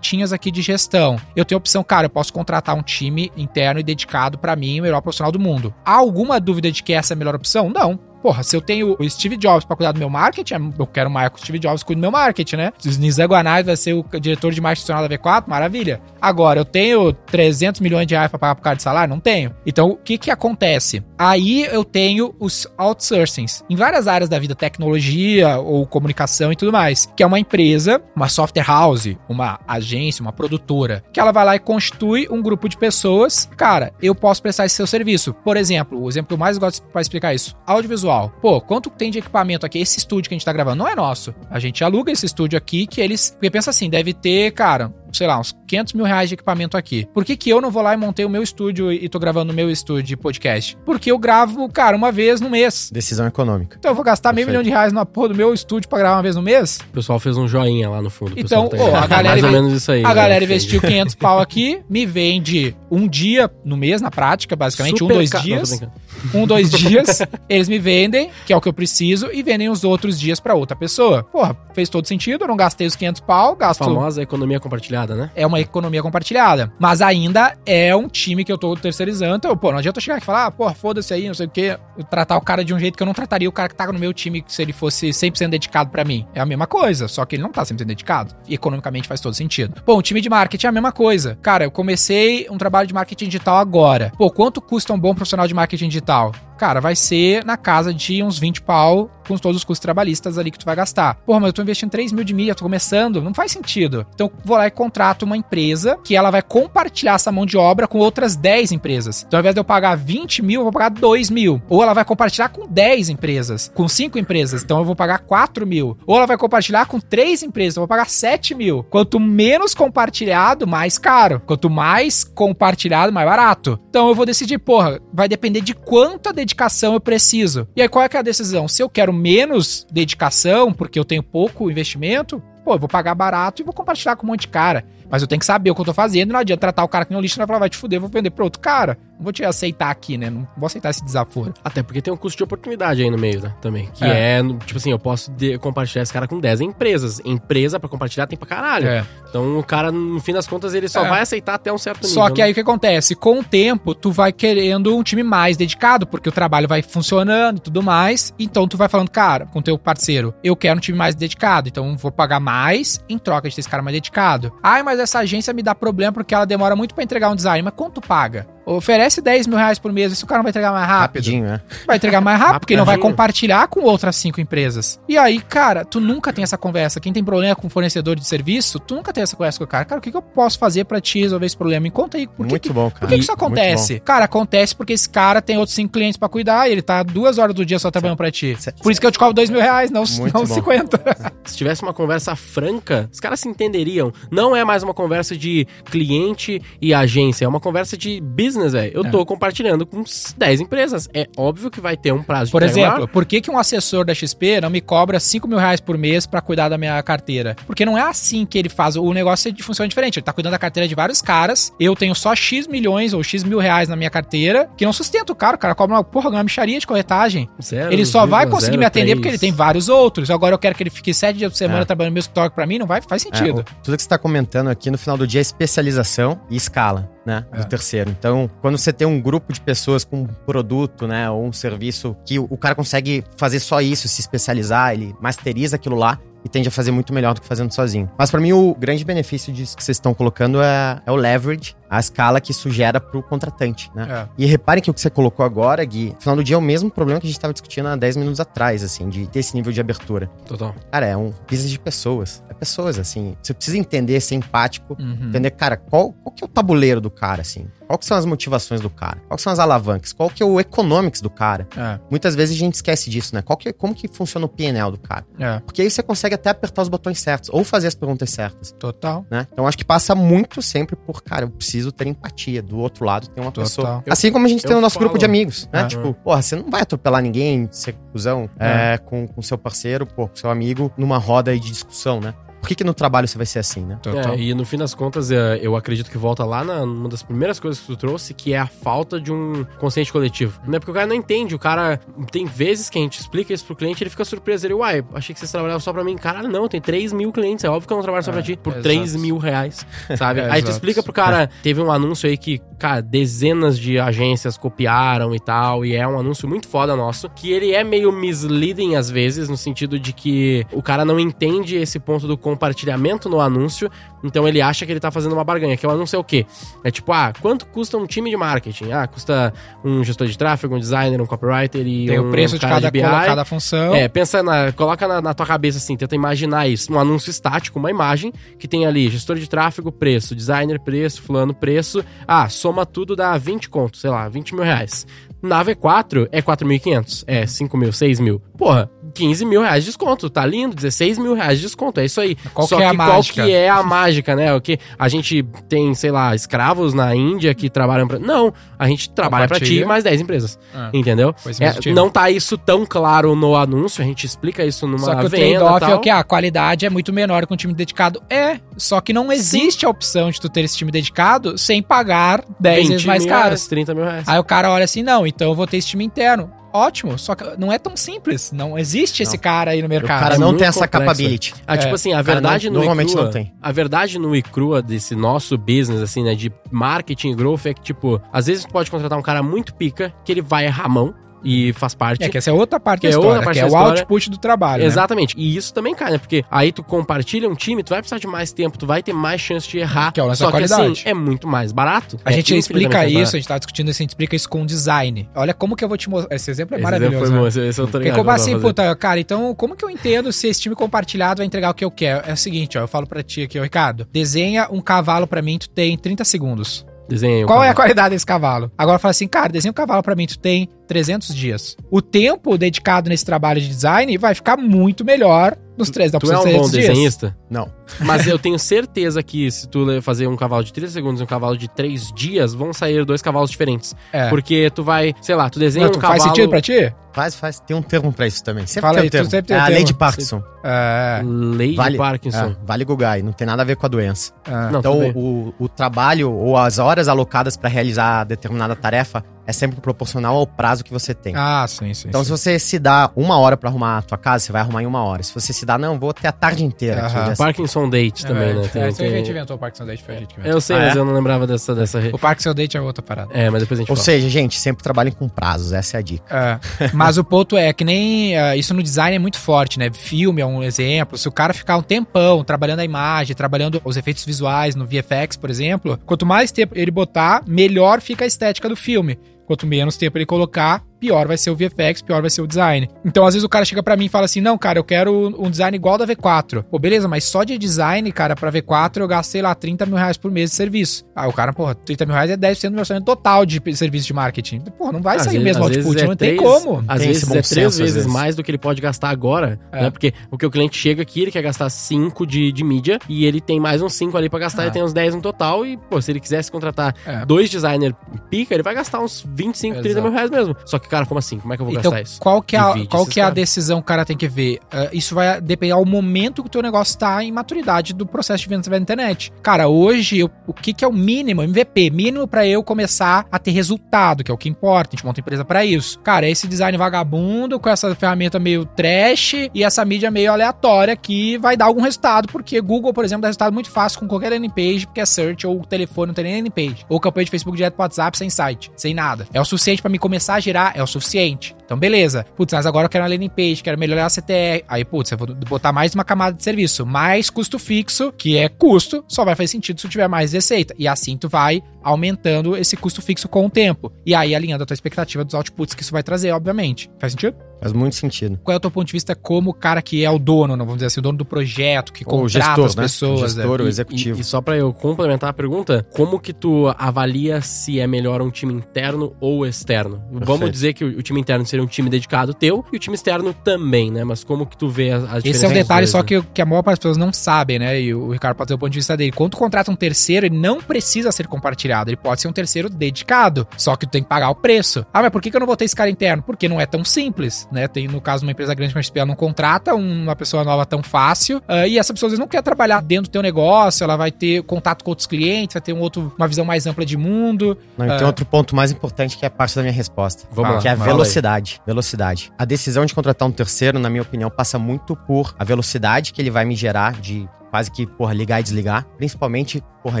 aqui de gestão. Eu tenho a opção, cara, eu posso contratar um time interno e dedicado para mim, o melhor profissional do mundo. Há alguma dúvida de que essa é a melhor opção? Não. Porra, se eu tenho o Steve Jobs para cuidar do meu marketing, eu quero mais que o Steve Jobs cuide do meu marketing, né? Se o Nizam Guanais vai ser o diretor de marketing da V4, maravilha. Agora, eu tenho 300 milhões de reais para pagar por cara de salário? Não tenho. Então, o que que acontece? Aí eu tenho os outsourcings em várias áreas da vida, tecnologia ou comunicação e tudo mais, que é uma empresa, uma software house, uma agência, uma produtora, que ela vai lá e constitui um grupo de pessoas. Cara, eu posso prestar esse seu serviço. Por exemplo, o exemplo que eu mais gosto para explicar isso, audiovisual Pô, quanto tem de equipamento aqui? Esse estúdio que a gente tá gravando não é nosso. A gente aluga esse estúdio aqui que eles. Porque pensa assim, deve ter, cara, sei lá, uns 500 mil reais de equipamento aqui. Por que, que eu não vou lá e montei o meu estúdio e tô gravando no meu estúdio de podcast? Porque eu gravo, cara, uma vez no mês. Decisão econômica. Então eu vou gastar Perfeito. meio milhão de reais na porra do meu estúdio pra gravar uma vez no mês? O pessoal fez um joinha lá no fundo. Então, tá oh, a galera. Mais ou menos isso aí. A né? galera investiu 500 pau aqui, me vende um dia no mês, na prática, basicamente, Super um, dois dias. Não, um, dois dias, eles me vendem, que é o que eu preciso, e vendem os outros dias pra outra pessoa. Porra, fez todo sentido, eu não gastei os 500 pau, gasto. A famosa economia compartilhada, né? É uma economia compartilhada. Mas ainda é um time que eu tô terceirizando. Então, pô, não adianta eu chegar aqui e falar, ah, pô, foda-se aí, não sei o quê. Eu tratar o cara de um jeito que eu não trataria o cara que tá no meu time se ele fosse 100% dedicado para mim. É a mesma coisa, só que ele não tá 100% dedicado. E economicamente faz todo sentido. Bom, o time de marketing é a mesma coisa. Cara, eu comecei um trabalho de marketing digital agora. Pô, quanto custa um bom profissional de marketing digital? cara, vai ser na casa de uns 20 pau com todos os custos trabalhistas ali que tu vai gastar. Porra, mas eu tô investindo 3 mil de milha, tô começando, não faz sentido. Então, vou lá e contrato uma empresa que ela vai compartilhar essa mão de obra com outras 10 empresas. Então, ao invés de eu pagar 20 mil, eu vou pagar 2 mil. Ou ela vai compartilhar com 10 empresas, com 5 empresas, então eu vou pagar 4 mil. Ou ela vai compartilhar com 3 empresas, eu vou pagar 7 mil. Quanto menos compartilhado, mais caro. Quanto mais compartilhado, mais barato. Então, eu vou decidir, porra, vai depender de quanto a dedicação eu preciso. E aí qual é, é a decisão? Se eu quero menos dedicação, porque eu tenho pouco investimento, pô, eu vou pagar barato e vou compartilhar com um monte de cara. Mas eu tenho que saber o que eu tô fazendo, não adianta tratar o cara que não lixo e falar, vai te fuder, vou vender pro outro cara. Não vou te aceitar aqui, né? Não vou aceitar esse desaforo. Até porque tem um custo de oportunidade aí no meio, né? Também. Que é, é tipo assim, eu posso de, compartilhar esse cara com 10 empresas. Empresa para compartilhar tem pra caralho. É. Então o cara, no fim das contas, ele só é. vai aceitar até um certo nível. Só que né? aí o que acontece? Com o tempo, tu vai querendo um time mais dedicado, porque o trabalho vai funcionando e tudo mais. Então tu vai falando, cara, com teu parceiro, eu quero um time mais dedicado. Então vou pagar mais em troca de ter esse cara mais dedicado. Ai, mas essa agência me dá problema porque ela demora muito para entregar um design. Mas quanto paga? Oferece 10 mil reais por mês, se o cara não vai entregar mais rápido. Rapidinho, né? Vai entregar mais rápido, porque não vai compartilhar com outras cinco empresas. E aí, cara, tu nunca tem essa conversa. Quem tem problema com fornecedor de serviço, tu nunca tem essa conversa com o cara. Cara, o que, que eu posso fazer para te resolver esse problema? Me conta aí. Por Muito que, bom, cara. Por que, que isso acontece? Cara, acontece porque esse cara tem outros cinco clientes para cuidar e ele tá duas horas do dia só trabalhando para ti. Por isso que eu te cobro dois mil reais, não, não 50. Se tivesse uma conversa franca, os caras se entenderiam. Não é mais uma conversa de cliente e agência, é uma conversa de business, velho. Eu é. tô compartilhando com 10 empresas. É óbvio que vai ter um prazo de Por exemplo, por que, que um assessor da XP não me cobra 5 mil reais por mês para cuidar da minha carteira? Porque não é assim que ele faz. O negócio funciona diferente. Ele tá cuidando da carteira de vários caras. Eu tenho só X milhões ou X mil reais na minha carteira, que não sustenta o cara. O cara cobra uma porra, uma micharia de corretagem. Zero, ele só vai conseguir me atender 3. porque ele tem vários outros. Agora eu quero que ele fique sete dias por semana é. trabalhando no meu escritório pra mim, não vai, faz sentido. É, tudo que você tá comentando aqui no final do dia é especialização e escala né? É. Do terceiro. Então, quando você tem um grupo de pessoas com um produto, né? Ou um serviço que o cara consegue fazer só isso, se especializar, ele masteriza aquilo lá, e tende a fazer muito melhor do que fazendo sozinho. Mas para mim o grande benefício disso que vocês estão colocando é, é o leverage, a escala que isso gera pro contratante, né? É. E reparem que o que você colocou agora, Gui, no final do dia é o mesmo problema que a gente estava discutindo há 10 minutos atrás, assim, de ter esse nível de abertura. Total. Cara, é um business de pessoas. É pessoas, assim. Você precisa entender, ser empático, uhum. entender, cara, qual, qual que é o tabuleiro do cara, assim? Qual que são as motivações do cara? Qual que são as alavancas? Qual que é o economics do cara? É. Muitas vezes a gente esquece disso, né? Qual que, como que funciona o PNL do cara? É. Porque aí você consegue consegue até apertar os botões certos ou fazer as perguntas certas, Total. né? Então acho que passa muito sempre por, cara, eu preciso ter empatia. Do outro lado tem uma Total. pessoa. Eu- assim como a gente tem no nosso grupo falo- de amigos, né? É. Tipo, porra, você não vai atropelar ninguém, ser cuzão é, com, com seu parceiro, pô, com seu amigo, numa roda aí de discussão, né? Por que, que no trabalho você vai ser assim, né? É, e no fim das contas, é, eu acredito que volta lá na, numa das primeiras coisas que tu trouxe, que é a falta de um consciente coletivo. Não é porque o cara não entende, o cara. Tem vezes que a gente explica isso pro cliente ele fica surpreso. Ele, uai, achei que vocês trabalhavam só pra mim. Caralho, não, tem 3 mil clientes. É óbvio que eu não trabalho só pra ti. Por exato. 3 mil reais, sabe? É, aí tu exato. explica pro cara, teve um anúncio aí que, cara, dezenas de agências copiaram e tal, e é um anúncio muito foda nosso, que ele é meio misleading às vezes, no sentido de que o cara não entende esse ponto do compartilhamento no anúncio, então ele acha que ele tá fazendo uma barganha, que o anúncio é o quê? É tipo, ah, quanto custa um time de marketing? Ah, custa um gestor de tráfego, um designer, um copywriter e Tem um o preço de cada, colo- cada função. É, pensa na. Coloca na, na tua cabeça assim, tenta imaginar isso. Um anúncio estático, uma imagem que tem ali gestor de tráfego, preço, designer, preço, fulano, preço. Ah, soma tudo dá 20 contos, sei lá, 20 mil reais. Na V4 é 4.500, é 5 mil, 6 mil. Porra, 15 mil reais de desconto, tá lindo, 16 mil reais de desconto, é isso aí. Qual Só que é a que qual mágica? que é a mágica, né? O que a gente tem, sei lá, escravos na Índia que trabalham pra. Não, a gente trabalha pra ti e mais 10 empresas. Ah. Entendeu? É, não tá isso tão claro no anúncio, a gente explica isso numa Só que o venda trade-off tal. é o que a qualidade é muito menor com um time dedicado. É, só que não existe a opção de tu ter esse time dedicado sem pagar 10 vezes mais mil caro. reais, 30 mil reais. Aí o cara olha assim, não, então eu vou ter esse time interno. Ótimo, só que não é tão simples. Não existe esse cara aí no O mercado. cara é não muito tem essa capability. Ah, tipo É, assim, a cara verdade não- no normalmente Icrua, não tem. A verdade no Icrua desse nosso business, assim, né, de marketing e growth é que, tipo, às vezes tu pode contratar um cara muito pica, que ele vai errar a mão e faz parte. É que essa é outra parte Que da é história, outra parte que é o output do trabalho. né? Exatamente. E isso também cai, né? Porque aí tu compartilha um time, tu vai precisar de mais tempo, tu vai ter mais chance de errar. Que é o Só que assim, é muito mais barato. A É gente explica isso, a gente tá discutindo isso, a gente explica isso com design. Olha como que eu vou te mostrar. Esse exemplo é Esse maravilhoso. exemplo foi né? esse, eu tô Porque ligado como que eu assim, puta, cara, então como que eu entendo se esse time compartilhado vai entregar o que eu quero? É o seguinte, ó, eu falo pra ti aqui, ó, Ricardo, desenha um cavalo pra mim, tu tem 30 segundos. Desenha um Qual é a qualidade desse cavalo? Agora fala assim, cara, desenha um cavalo pra mim, tu tem 300 dias. O tempo dedicado nesse trabalho de design vai ficar muito melhor nos três, não Tu é um bom 300 dias. desenhista? Não. Mas eu tenho certeza que se tu fazer um cavalo de 30 segundos e um cavalo de 3 dias, vão sair dois cavalos diferentes. É. Porque tu vai, sei lá, tu desenha um tu cavalo... faz sentido pra ti? Faz, faz. Tem um termo pra isso também. Sempre Fala tem aí, um termo. sempre tem é um a lei termo. de Parkinson. É. Lei Vale, de Parkinson. é, vale Gugai. Não tem nada a ver com a doença. é. Não, então, o, o trabalho ou as horas alocadas pra realizar determinada tarefa é sempre proporcional ao prazo que você tem. Ah, sim, sim. Então, sim. se você se dá uma hora pra arrumar a tua casa, você vai arrumar em uma hora. Se você se dá, não, vou ter a tarde inteira aqui. Parkinson Date também, é, né? É, Tem- isso aí a tem- gente inventou o Parkinson Date, foi a gente que inventou. Eu sei, Ah, mas é? eu não lembrava dessa... dessa... O Parkinson Date é outra parada. É, mas depois a gente Ou fala. seja, gente, sempre trabalhem com prazos. Essa é a dica. É, mas o ponto é que nem ah, isso no design é muito forte, né? Filme é um exemplo. Se o cara ficar um tempão trabalhando a imagem, trabalhando os efeitos visuais no VFX, por exemplo, quanto mais tempo ele botar, melhor fica a estética do filme. Quanto menos tempo ele colocar, pior vai ser o VFX, pior vai ser o design. Então, às vezes o cara chega pra mim e fala assim: "Não, cara, eu quero um design igual da V4". Pô, beleza, mas só de design, cara, pra V4 eu gasto, sei lá, 30 mil reais por mês de serviço. Ah, o cara, porra, 30 mil reais é 10% do meu orçamento total de serviço de marketing. Porra, não vai Às sair o vezes- mesmo output, é não tem como. Às Tem vezes é três vezes, vezes. mais do que ele pode gastar agora, É. né? Porque o que o cliente chega aqui, ele quer gastar 5 de, de mídia e ele tem mais uns 5 ali pra gastar, Ah. ele tem uns 10 no total e, pô, se ele quisesse contratar É. dois designers pica, ele vai gastar uns 25, 30 Exato. mil reais mesmo. Só que, cara, como assim? Como é que eu vou Então, gastar isso? qual que é, a, qual que é a decisão que o cara tem que ver? Ah, isso vai depender ao momento que o teu negócio está em maturidade do processo de vendas na internet. Cara, hoje, eu- o que, que é o mínimo, MVP? Mínimo pra eu começar a ter resultado, que é o que importa. A gente monta empresa pra isso. Cara, esse design vagabundo, com essa ferramenta meio trash e essa mídia meio aleatória que vai dar algum resultado, porque Google, por exemplo, dá resultado muito fácil com qualquer landing page, porque é search, ou telefone não tem nem landing page. Ou campanha de Facebook direto pro WhatsApp sem site, sem nada. É o suficiente pra me começar a girar? É o suficiente. Então, beleza. Putz, mas agora eu quero uma landing page, quero melhorar a CTR. Aí, putz, eu vou botar mais uma camada de serviço. Mais custo fixo, que é custo, só vai fazer sentido se tiver mais receita. E assim tu vai aumentando esse custo fixo com o tempo. E aí, alinhando a tua expectativa dos outputs que isso vai trazer, obviamente. Faz sentido? Faz muito sentido. Qual é o teu ponto de vista como o cara que é o dono, não vamos dizer assim, o dono do projeto, que contrata gestor, as né? pessoas. O gestor, é. o executivo. E, e só pra eu complementar a pergunta, como que tu avalia se é melhor um time interno ou externo? Vamos Perfeito. dizer que o, o time interno seria um time dedicado teu e o time externo também, né? Mas como que tu vê as, as Esse é um detalhe só dois, né? que, que a maior parte das pessoas não sabem, né? E o Ricardo pode ter o ponto de vista dele. Quando tu contrata um terceiro, ele não precisa ser compartilhado. Ele pode ser um terceiro dedicado. Só que tu tem que pagar o preço. Ah, mas por que, que eu não vou ter esse cara interno? Porque não é tão simples, né? Tem, no caso, uma empresa grande, mas ela não contrata uma pessoa nova tão fácil. ah, e essa pessoa às vezes não quer trabalhar dentro do teu negócio, ela vai ter contato com outros clientes, vai ter um outro, uma visão mais ampla de mundo. Não, e tem outro ponto mais importante que é parte da minha resposta. Vamos lá, Que é a fala aí. velocidade. Velocidade. A decisão de contratar um terceiro, na minha opinião, passa muito por a velocidade que ele vai me gerar de quase que, porra, ligar e desligar. Principalmente, porra,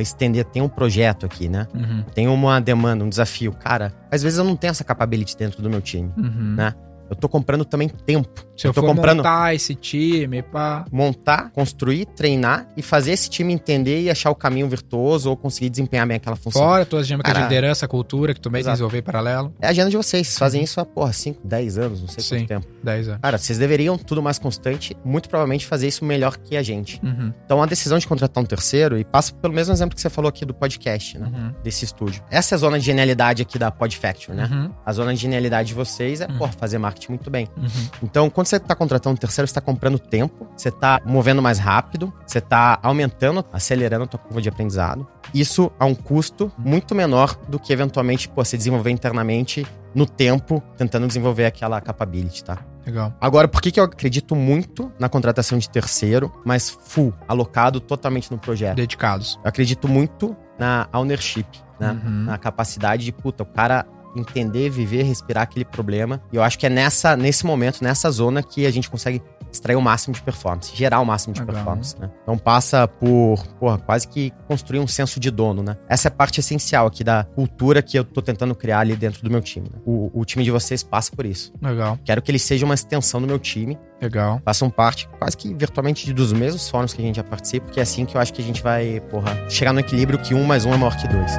estender. Tem um projeto aqui, né? Uhum, Tem uma demanda, um desafio. Cara, às vezes eu não tenho essa capability dentro do meu time, uhum. né? Eu tô comprando também tempo. Se eu, eu tô comprando montar esse time, pá... montar, construir, treinar e fazer esse time entender e achar o caminho virtuoso ou conseguir desempenhar bem aquela função. Fora tuas dinâmicas de Cara, liderança, cultura, que tu também exato. desenvolveu em paralelo. É a agenda de vocês. Vocês fazem isso há, porra, 5, 10 anos, não sei Sim. quanto tempo. 10 anos. Cara, vocês deveriam, tudo mais constante, muito provavelmente fazer isso melhor que a gente. Uhum, Então, a decisão de contratar um terceiro, e passa pelo mesmo exemplo que você falou aqui do podcast, né? uhum, Desse estúdio. Essa é a zona de genialidade aqui da Podfactory, né? uhum, A zona de genialidade de vocês é, Uhum. porra, fazer marketing muito bem. uhum. Então, quando você tá contratando um terceiro, você tá comprando tempo, você tá movendo mais rápido, você tá aumentando, acelerando a tua curva de aprendizado. Isso a um custo muito menor do que, eventualmente, pô, você desenvolver internamente no tempo, tentando desenvolver aquela capability, tá? Legal. Agora, por que, que eu acredito muito na contratação de terceiro, mas full, alocado totalmente no projeto? Dedicados. Eu acredito muito na ownership, né? Uhum. Na capacidade de, puta, o cara entender, viver, respirar aquele problema. E eu acho que é nessa, nesse momento, nessa zona, que a gente consegue extrair o máximo de performance, gerar o máximo de Legal. performance, né? Então passa por, porra, quase que construir um senso de dono, né? Essa é a parte essencial aqui da cultura que eu tô tentando criar ali dentro do meu time. né? O, o time de vocês passa por isso. Legal, Quero que ele seja uma extensão do meu time, legal. façam parte quase que virtualmente dos mesmos fóruns que a gente já participa, porque é assim que eu acho que a gente vai, porra, chegar no equilíbrio que um mais um é maior que dois.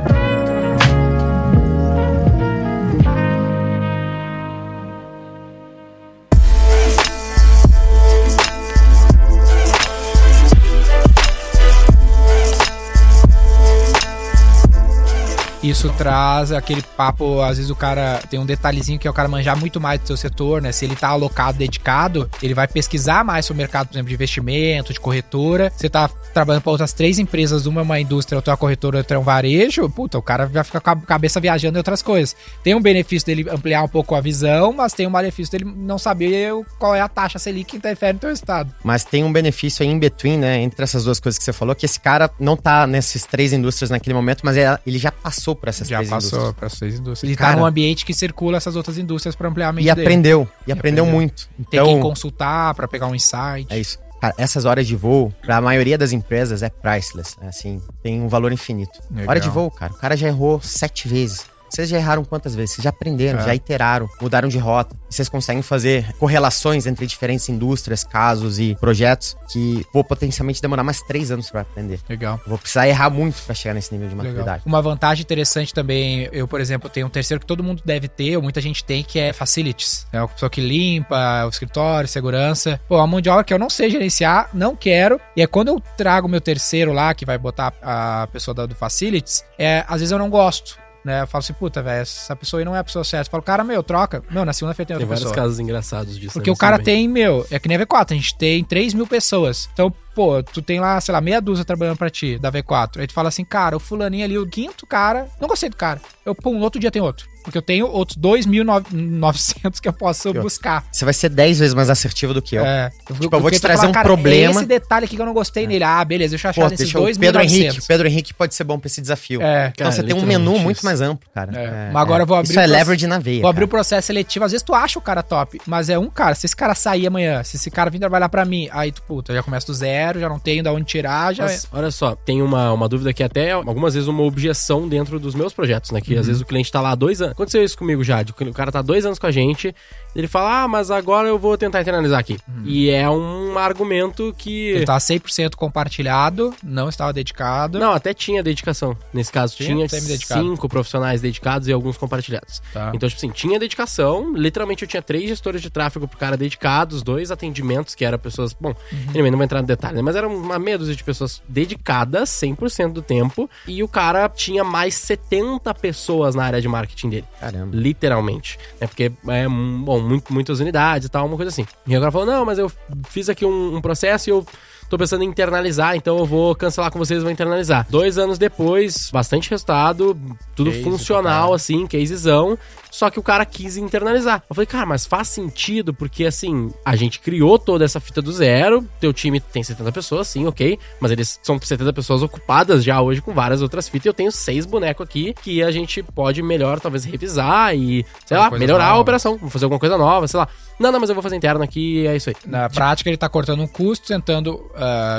Isso traz aquele papo, às vezes o cara tem um detalhezinho que é o cara manjar muito mais do seu setor, né? Se ele tá alocado, dedicado, ele vai pesquisar mais sobre o mercado, por exemplo, de investimento, de corretora. Você tá trabalhando para outras três empresas, uma é uma indústria, outra é uma corretora, outra é um varejo, puta, o cara vai ficar com a cabeça viajando em outras coisas. Tem um benefício dele ampliar um pouco a visão, mas tem um malefício dele não saber qual é a taxa Selic que interfere no teu estado. Mas tem um benefício aí in between, né? Entre essas duas coisas que você falou, que esse cara não tá nessas três indústrias naquele momento, mas é- ele já passou por essas Já três passou indústrias. para seis indústrias. Ele Cara- tá num ambiente que circula essas outras indústrias para ampliar a mente E dele. aprendeu. E, E aprendeu, aprendeu. muito. Tem Então, quem consultar para pegar um insight. é isso. Cara, essas horas de voo, pra maioria das empresas, é priceless. né? Assim, tem um valor infinito. Legal. Hora de voo, cara. O cara já errou sete vezes. Vocês já erraram quantas vezes? Vocês já aprenderam, É. já iteraram, mudaram de rota. E vocês conseguem fazer correlações entre diferentes indústrias, casos e projetos que vou potencialmente demorar mais três anos pra aprender. Legal. Vou precisar errar muito pra chegar nesse nível de Legal. maturidade. Uma vantagem interessante também, eu, por exemplo, tenho um terceiro que todo mundo deve ter, ou muita gente tem, que é facilities. É a pessoa que limpa o escritório, segurança. Pô, a mão de obra que eu não sei gerenciar, não quero. E é quando eu trago meu terceiro lá, que vai botar a pessoa do facilities, é, às vezes eu não gosto. Né? Eu falo assim, puta, velho, essa pessoa aí não é a pessoa certa. Eu falo, cara, meu, troca. Meu, na segunda-feira tem Tem outra vários pessoa. casos engraçados disso. Porque o cara também. tem, meu, é que nem a V4, a gente tem 3 mil pessoas. Então, pô, tu tem lá, sei lá, meia dúzia trabalhando pra ti, da V4. Aí tu fala assim, cara, o fulaninho ali, o quinto cara, não gostei do cara. Eu, pum, outro dia tem outro. Porque eu tenho outros 2.900 que eu posso Eu- buscar. Você vai ser dez vezes mais assertivo do que eu. É. Tipo, eu vou te trazer fala, um cara, problema. É esse detalhe aqui que eu não gostei nele. Ah, beleza, deixa eu achar Pô, nesses deixa o Pedro Henrique. 2.900. Pedro Henrique pode ser bom pra esse desafio. É. Então Cara, você tem um menu isso. muito mais amplo, cara. É. Mas agora eu vou abrir Isso é leverage na veia. Vou abrir o cara. processo seletivo. Às vezes tu acha o cara top, mas é um cara. Se esse cara sair amanhã, se esse cara vir trabalhar pra mim, aí tu, puta, já começa do zero, já não tenho da onde tirar, já. Mas, olha só, tem uma, uma dúvida que até algumas vezes uma objeção dentro dos meus projetos, né? Que Uhum. às vezes o cliente tá lá há dois anos. Aconteceu isso comigo já. O cara tá dois anos com a gente, ele fala, ah, mas agora eu vou tentar internalizar aqui. E é um argumento que. Ele tava 100% compartilhado, não estava dedicado. Não, até tinha dedicação. Nesse caso, Tinha? tinha, cinco profissionais dedicados e alguns compartilhados. Tá. Então, tipo assim, tinha dedicação. Literalmente, eu tinha três gestores de tráfego pro cara dedicados, dois atendimentos, que eram pessoas. Bom, anyway, não vou entrar no detalhe, né? Mas eram uma meia dúzia de pessoas dedicadas 100% do tempo. E o cara tinha mais 70 pessoas na área de marketing dele. Caramba. Literalmente. É porque, é, um- bom, muito, muitas unidades e tal, uma coisa assim. E agora falou, não, mas eu fiz aqui um, um processo e eu tô pensando em internalizar, então eu vou cancelar com vocês e vou internalizar. Dois anos depois, bastante resultado, tudo Case, funcional, cara. assim, casezão. Só que o cara quis internalizar. Eu falei, cara, mas faz sentido, porque assim, a gente criou toda essa fita do zero. Teu time tem 70 pessoas, sim, ok. Mas eles são 70 pessoas ocupadas já hoje com várias outras fitas. E eu tenho seis bonecos aqui que a gente pode melhor, talvez, revisar e, sei Uma lá, melhorar a nova. operação. Vou fazer alguma coisa nova, sei lá. Não, não, mas eu vou fazer interno aqui e é isso aí. Na prática, ele tá cortando um custo, tentando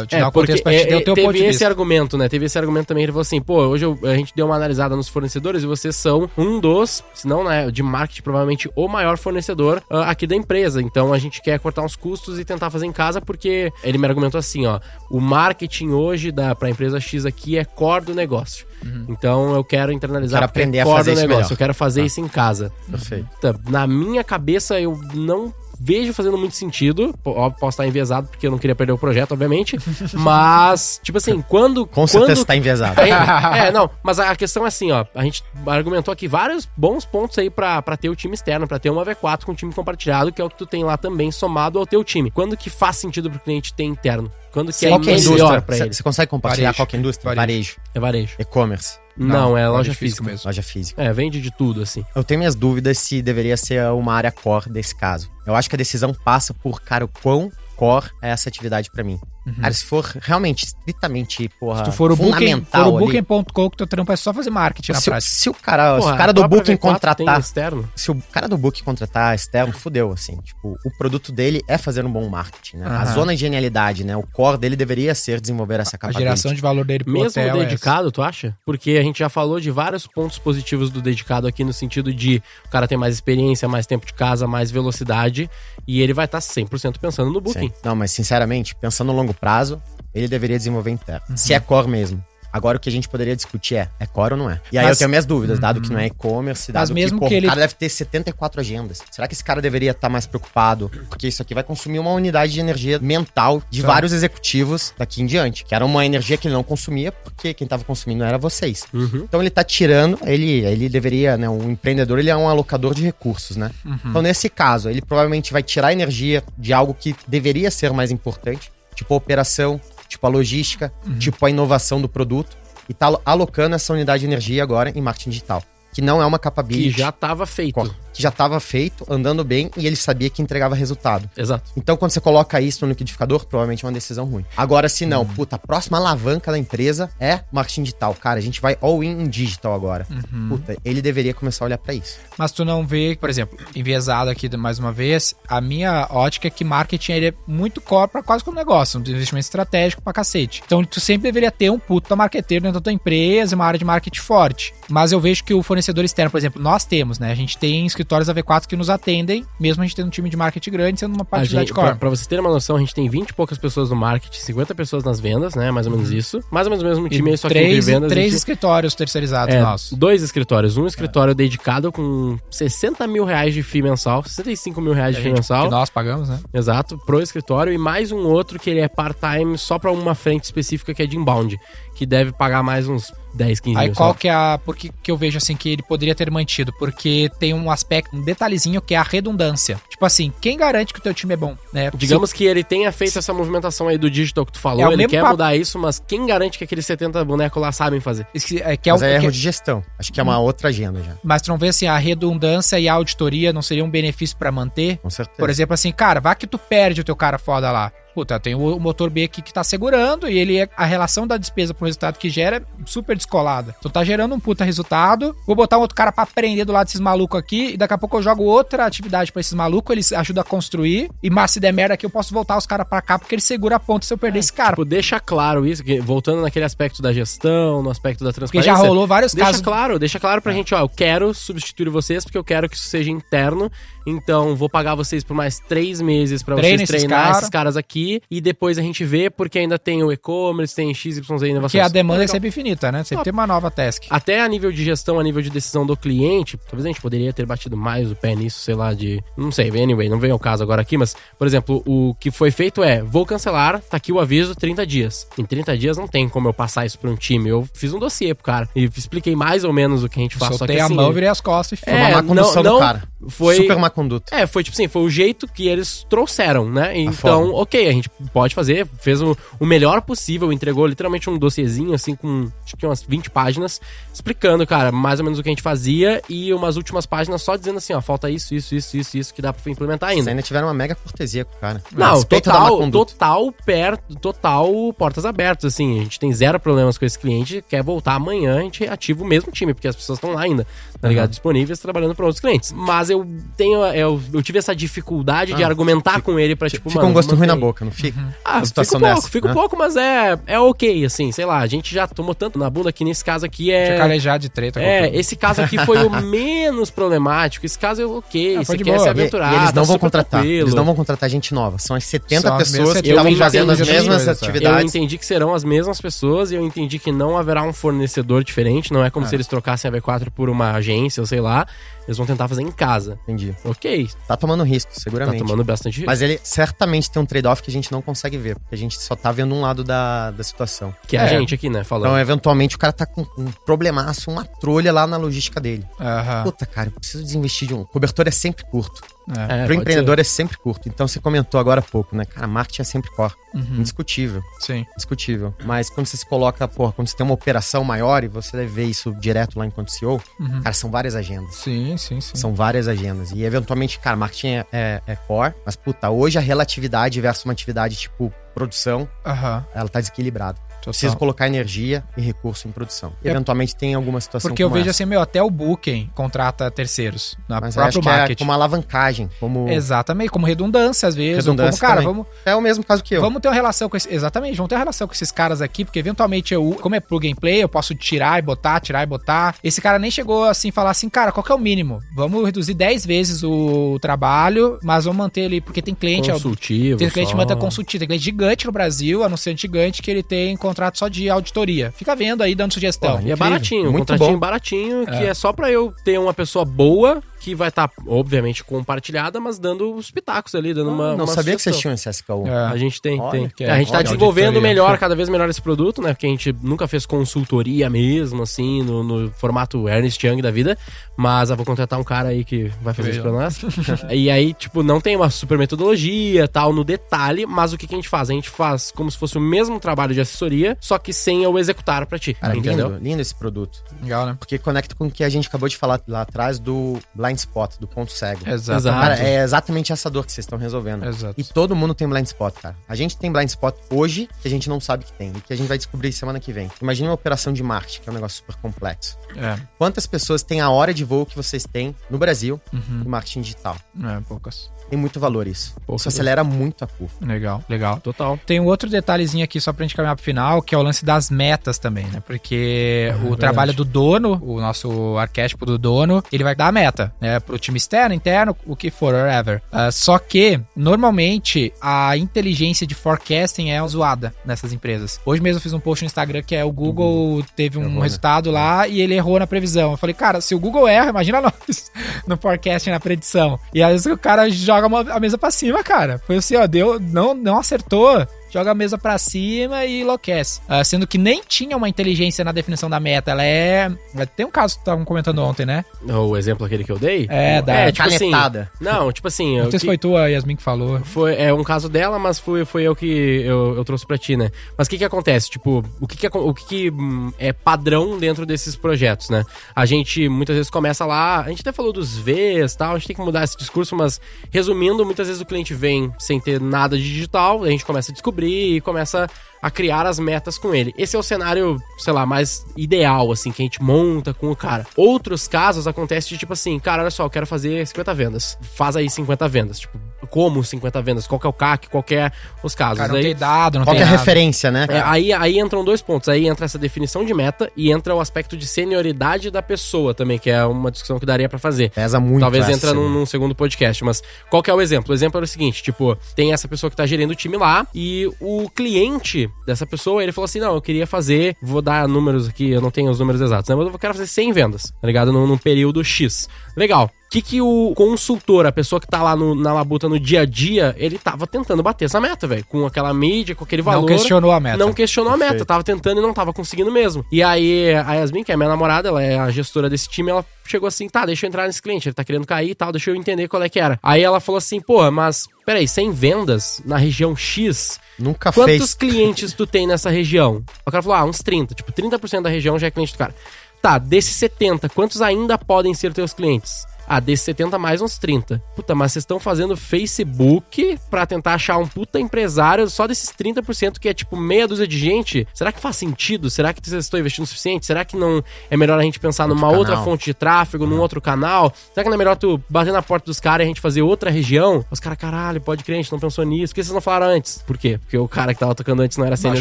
te É, dar porque contexto pra te é, dar o é, teu teve ponto de esse argumento, né? Teve esse argumento também. Ele falou assim: pô, hoje eu- a gente deu uma analisada nos fornecedores e vocês são um dos, se não, né, de marketing, provavelmente o maior fornecedor ah, aqui da empresa. Então a gente quer cortar uns custos e tentar fazer em casa, porque ele me argumentou assim: ó, o marketing hoje da, pra empresa X aqui é core do negócio. Então eu quero internalizar Quero é aprender a fazer do isso negócio. Eu quero fazer Tá. isso em casa. Perfeito. Tá, Na minha cabeça, eu não vejo fazendo muito sentido. Posso estar enviesado porque eu não queria perder o projeto, obviamente. Mas, tipo assim, quando. Com certeza quando... tá enviesado. É, é, não, mas a questão é assim, ó. A gente argumentou aqui vários bons pontos aí pra, pra ter o time externo, pra ter uma V4 com o time compartilhado, que é o que tu tem lá também, somado ao teu time. Quando que faz sentido pro cliente ter interno? Quando que é Qual que é a melhor indústria? pra Você ele? você consegue compartilhar Varejo. qual que é a indústria? Varejo. Varejo. É varejo. E-commerce. Não, é pode loja físico física. mesmo. Loja física. É, vende de tudo, assim. Eu tenho minhas dúvidas se deveria ser uma área core desse caso. Eu acho que a decisão passa por, cara, o quão core é essa atividade pra mim. Cara, se for realmente estritamente, porra, Se tu for o Booking, for fundamental o Booking.com, que teu trampo é só fazer marketing na se, o- prática. se o cara, se Porra, o cara a do Booking V4 tem contratar, externo. se o cara do Booking contratar externo, fudeu, assim. Tipo, o produto dele é fazer um bom marketing, né? A Aham. zona de genialidade, né? O core dele deveria ser desenvolver essa A capacidade. geração de valor dele pro Mesmo hotel o é dedicado, tu acha? Porque a gente já falou de vários pontos positivos do dedicado aqui, no sentido de o cara ter mais experiência, mais tempo de casa, mais velocidade, e ele vai estar 100% pensando no booking. Sim. Não, mas sinceramente, pensando no longo prazo, ele deveria desenvolver interno. Uhum. Se é core mesmo. Agora o que a gente poderia discutir é, é core ou não é? E aí Mas- eu tenho minhas dúvidas, dado que não é e-commerce, dado Mas mesmo que, pô, que ele- o cara deve ter 74 agendas. Será que esse cara deveria estar mais preocupado? Porque isso aqui vai consumir uma unidade de energia mental de Tá. vários executivos daqui em diante. Que era uma energia que ele não consumia, porque quem tava consumindo era vocês. Uhum. Então ele tá tirando, ele, ele deveria, né? Um empreendedor, ele é um alocador de recursos, né? Então, nesse caso, ele provavelmente vai tirar energia de algo que deveria ser mais importante, tipo a operação, tipo a logística, tipo a inovação do produto, e tá alo- alocando essa unidade de energia agora em marketing digital. Que não é uma Que capability já estava feito. Que já estava feito, andando bem, e ele sabia que entregava resultado. Exato. Então, quando você coloca isso no liquidificador, provavelmente é uma decisão ruim. Agora, se não, puta, a próxima alavanca da empresa é marketing digital. Cara, a gente vai all-in em digital agora. Puta, ele deveria começar a olhar pra isso. Mas tu não vê, por exemplo, enviesado aqui mais uma vez, a minha ótica é que marketing ele é muito core pra quase como negócio, um investimento estratégico pra cacete. Então tu sempre deveria ter um puta marqueteiro dentro da tua empresa, uma área de marketing forte. Mas eu vejo que o fornecedor externo, por exemplo, nós temos, né? A gente tem escritórios da V4 que nos atendem, mesmo a gente tendo um time de marketing grande, sendo uma parte gente, de pra, core. pra você ter uma noção, a gente tem 20 e poucas pessoas no marketing, 50 pessoas nas vendas, né? Mais ou menos isso. Mais ou menos o mesmo time aí, só que entre três, vendas. três gente- escritórios terceirizados É, nossos. dois escritórios. Um escritório dedicado com 60 mil reais de FII mensal, 65 mil reais de FII mensal. Que nós pagamos, né? Exato, pro escritório. E mais um outro que ele é part-time só pra uma frente específica que é de inbound, que deve pagar mais uns 10, 15 Aí mil. qual só. que é a. Por que, que eu vejo assim que ele poderia ter mantido? Porque tem um aspecto, um detalhezinho que é a redundância. Tipo assim, quem garante que o teu time é bom, né? Digamos que ele tenha feito essa movimentação aí do digital que tu falou, É ele quer papo. mudar isso, mas quem garante que aqueles 70 bonecos lá sabem fazer? Se- é, que é Mas o, é que- erro de gestão. Acho que é uma outra agenda já. mas tu não vê assim, a redundância e a auditoria não seria um benefício pra manter? Com certeza. Por exemplo, assim, cara, vai que tu perde o teu cara foda lá. Puta, tem o motor B aqui que tá segurando e ele é, a relação da despesa pro resultado que gera é super descolada. Então tá gerando um puta resultado. Vou botar um outro cara pra aprender do lado desses malucos aqui e daqui a pouco eu jogo outra atividade pra esses malucos, eles ajudam a construir. E mas se der merda aqui eu posso voltar os caras pra cá porque ele segura a ponta se eu perder esse cara. Tipo, deixa claro isso, que, voltando naquele aspecto da gestão, no aspecto da Porque transparência. já rolou vários Deixa casos. claro, deixa claro pra gente, ó, eu quero substituir vocês porque eu quero que isso seja interno, então vou pagar vocês por mais três meses pra Treina vocês esses treinar cara. esses caras aqui e depois a gente vê porque ainda tem o e-commerce, tem XYZ inovações. Porque a demanda é sempre infinita, né? Sempre tem uma nova task. Até a nível de gestão, a nível de decisão do cliente, talvez a gente poderia ter batido mais o pé nisso, sei lá, de. Não sei, anyway, não vem ao caso agora aqui, mas, por exemplo, o que foi feito é: vou cancelar, tá aqui o aviso, 30 dias. Em 30 dias não tem como eu passar isso pra um time. Eu fiz um dossiê pro cara e expliquei mais ou menos o que a gente faz. só Soltei que, a assim, mão, virei as costas e Foi uma má é, condução não, do não, cara. Foi. Super má conduta. É, foi tipo assim, foi o jeito que eles trouxeram, né? Então, forma. ok, a gente pode fazer, fez o, o melhor possível, entregou literalmente um dossiezinho, assim, com acho que umas 20 páginas, explicando, cara, mais ou menos o que a gente fazia e umas últimas páginas só dizendo assim, ó, falta isso, isso, isso, isso, isso que dá pra implementar Vocês ainda. ainda tiveram uma mega cortesia com o cara. A Não, respeito total, total perto, total portas abertas, assim. A gente tem zero problemas com esse cliente, quer voltar amanhã, a gente ativa o mesmo time, porque as pessoas estão lá ainda, tá ligado? Disponíveis trabalhando para outros clientes. Mas eu tenho, eu, eu tive essa dificuldade de Ah, argumentar com ele pra, tipo, Fica mano, um gosto ruim na boca, não fica? Ah, Uma fica situação um pouco, dessa, fica um né? pouco, mas é, é ok, assim, sei lá, a gente já tomou tanto na bunda que nesse caso aqui é... Tinha calejado de treta. É, tudo. esse caso aqui foi o menos problemático. Esse caso é ok, Ah, você de quer boa. se E- aventurar, e eles tá não vão super contratar. tranquilo. Eles não vão contratar gente nova. São as 70 São as mesmas pessoas que 70 estavam fazendo as mesmas Coisa. Eu atividades. entendi que serão as mesmas pessoas e eu entendi que não haverá um fornecedor diferente. Não é como Ah. se eles trocassem a V4 por uma agência ou sei lá. Eles vão tentar fazer em casa. Entendi. Ok, Tá tomando risco, tá seguramente. tomando bastante risco. Mas ele certamente tem um trade-off que a gente não consegue ver, porque a gente só tá vendo um lado da, da situação. Que é a É. gente aqui, né, falando. Então, eventualmente, o cara tá com um problemaço, uma trolha lá na logística dele. Aham. Puta, cara, eu preciso desinvestir de um. O cobertor é sempre curto. É. É, Pro pode empreendedor é sempre curto. Então, você comentou agora há pouco, né? Cara, marketing é sempre core. Uhum. Indiscutível. Sim. Discutível. Mas quando você se coloca, porra, quando você tem uma operação maior e você deve ver isso direto lá enquanto CEO, Uhum. cara, são várias agendas. Sim, sim, sim. São várias agendas. E eventualmente, cara, marketing é, é, é core, mas puta, hoje a relatividade versus uma atividade tipo produção, Aham. ela tá desequilibrada. Total. Preciso colocar energia e recurso em produção. É- Eventualmente tem alguma situação Porque eu vejo essa. assim, meu, até o Booking contrata terceiros na Mas acho próprio é marketing. como alavancagem, como... Exatamente, como redundância às vezes. Redundância como, cara, também. vamos, É o mesmo caso que eu. vamos ter uma relação com esse, Exatamente, vamos ter uma relação com esses caras aqui, porque eventualmente eu, como é plug and play, eu posso tirar e botar, tirar e botar. Esse cara nem chegou assim falar assim, cara, qual que é o mínimo? Vamos reduzir 10 vezes o trabalho, mas vamos manter ele, porque tem cliente. é Consultivo. Tem cliente manda consultivo, tem cliente gigante no Brasil, anunciante gigante, que ele tem contrato só de auditoria. Fica vendo aí, dando sugestão. E é baratinho, um Muito contratinho bom. baratinho, que É. é só pra eu ter uma pessoa boa, que vai estar, obviamente, compartilhada, mas dando os pitacos ali, dando uma. Ah, não uma sabia que sugestão. vocês tinham esse SKU. É. A gente tem, Olha, tem. que É, a gente tá olha, desenvolvendo auditoria. melhor, cada vez melhor esse produto, né? Porque a gente nunca fez consultoria mesmo, assim, no, no formato Ernest Young da vida. Mas eu vou contratar um cara aí que vai fazer isso pra nós. e aí, tipo, não tem uma super metodologia, tal, no detalhe, mas o que, que a gente faz? A gente faz como se fosse o mesmo trabalho de assessoria, só que sem eu executar pra ti. Cara, entendeu? lindo, lindo esse produto. Legal, né? Porque conecta com o que a gente acabou de falar lá atrás do blind spot, do ponto cego. Exato. Exato. Cara, é exatamente essa dor que vocês estão resolvendo. Exato. E todo mundo tem blind spot, cara. A gente tem blind spot hoje que a gente não sabe que tem e que a gente vai descobrir semana que vem. Imagina uma operação de marketing, que é um negócio super complexo. É, Quantas pessoas têm a hora de voo que vocês têm no Brasil Uhum. em marketing digital? é poucas. Tem muito valor isso. Poucas Isso acelera muito a curva. Legal, legal. Total. Tem um outro detalhezinho aqui, só pra gente caminhar pro final, que é o lance das metas também, né? Porque o verdade. trabalho do dono, o nosso arquétipo do dono, ele vai dar a meta, né? Pro time externo, interno, o que for, whatever. Ah, só que, normalmente, a inteligência de forecasting é zoada nessas empresas. Hoje mesmo eu fiz um post no Instagram que é o Google teve um Errou, né? resultado lá e ele errou na previsão. Eu falei, cara, se o Google erra, imagina nós no forecasting, na predição. E às vezes o cara joga uma- a mesa pra cima, cara. Foi assim, ó, deu, não, não acertou. Joga a mesa pra cima e enlouquece. Ah, sendo que nem tinha uma inteligência na definição da meta. Ela é. Tem um caso que estavam comentando ontem, né? O exemplo aquele que eu dei? É, da- É, tipo assim. Canetada. Não, tipo assim. Não sei se foi tu, a Yasmin, que falou. Foi, é um caso dela, mas foi, foi eu que eu, eu trouxe pra ti, né? Mas o que que acontece? Tipo, o que que, o que que hum, é padrão dentro desses projetos, né? A gente muitas vezes começa lá, a gente até falou dos Vs e tal, a gente tem que mudar esse discurso, mas resumindo, muitas vezes o cliente vem sem ter nada de digital, a gente começa a descobrir e começa a criar as metas com ele. Esse é o cenário, sei lá, mais ideal, assim, que a gente monta com o cara. Outros casos acontece de tipo assim, cara, olha só, eu quero fazer 50 vendas. Faz aí 50 vendas. Tipo, como 50 vendas? Qual que é o CAC? Qual que é os casos? Cara, não Daí- tem dado, não Qual que tem é a referência, né? é, aí, aí entram dois pontos. Aí entra essa definição de meta e entra o aspecto de senioridade da pessoa também, que é uma discussão que daria pra fazer. Pesa muito. Talvez entra num, num segundo podcast, mas qual que é o exemplo? O exemplo era o seguinte, tipo, tem essa pessoa que tá gerindo o time lá e o cliente dessa pessoa, ele falou assim, não, eu queria fazer, vou dar números aqui, eu não tenho os números exatos, né, mas eu quero fazer 100 vendas, tá ligado? Num, num período X. Legal. O que que o consultor, a pessoa que tá lá no- na labuta no dia a dia, ele tava tentando bater essa meta, velho. Com aquela mídia, com aquele valor. Não questionou a meta. Não questionou a meta, Perfeito. tava tentando e não tava conseguindo mesmo. E aí, a Yasmin, que é minha namorada, ela é a gestora desse time, ela chegou assim, tá, deixa eu entrar nesse cliente, ele tá querendo cair e tal, deixa eu entender qual é que era. Aí ela falou assim, pô, mas, peraí, sem vendas na região X, Nunca quantos fez. clientes tu tem nessa região? O cara falou, ah, uns 30, tipo, 30% da região já é cliente do cara. Tá, desses 70, quantos ainda podem ser teus clientes? Ah, desses 70 mais uns 30. Puta, mas vocês estão fazendo Facebook pra tentar achar um puta empresário só desses 30% que é tipo meia dúzia de gente. Será que faz sentido? Será que vocês estão investindo o suficiente? Será que não é melhor a gente pensar numa Outro outra canal. fonte de tráfego, num outro canal? Será que não é melhor tu bater na porta dos caras e a gente fazer outra região? Os caras, caralho, pode crer, a gente não pensou nisso. Por que vocês não falaram antes? Por quê? Porque o cara que tava tocando antes não era sênior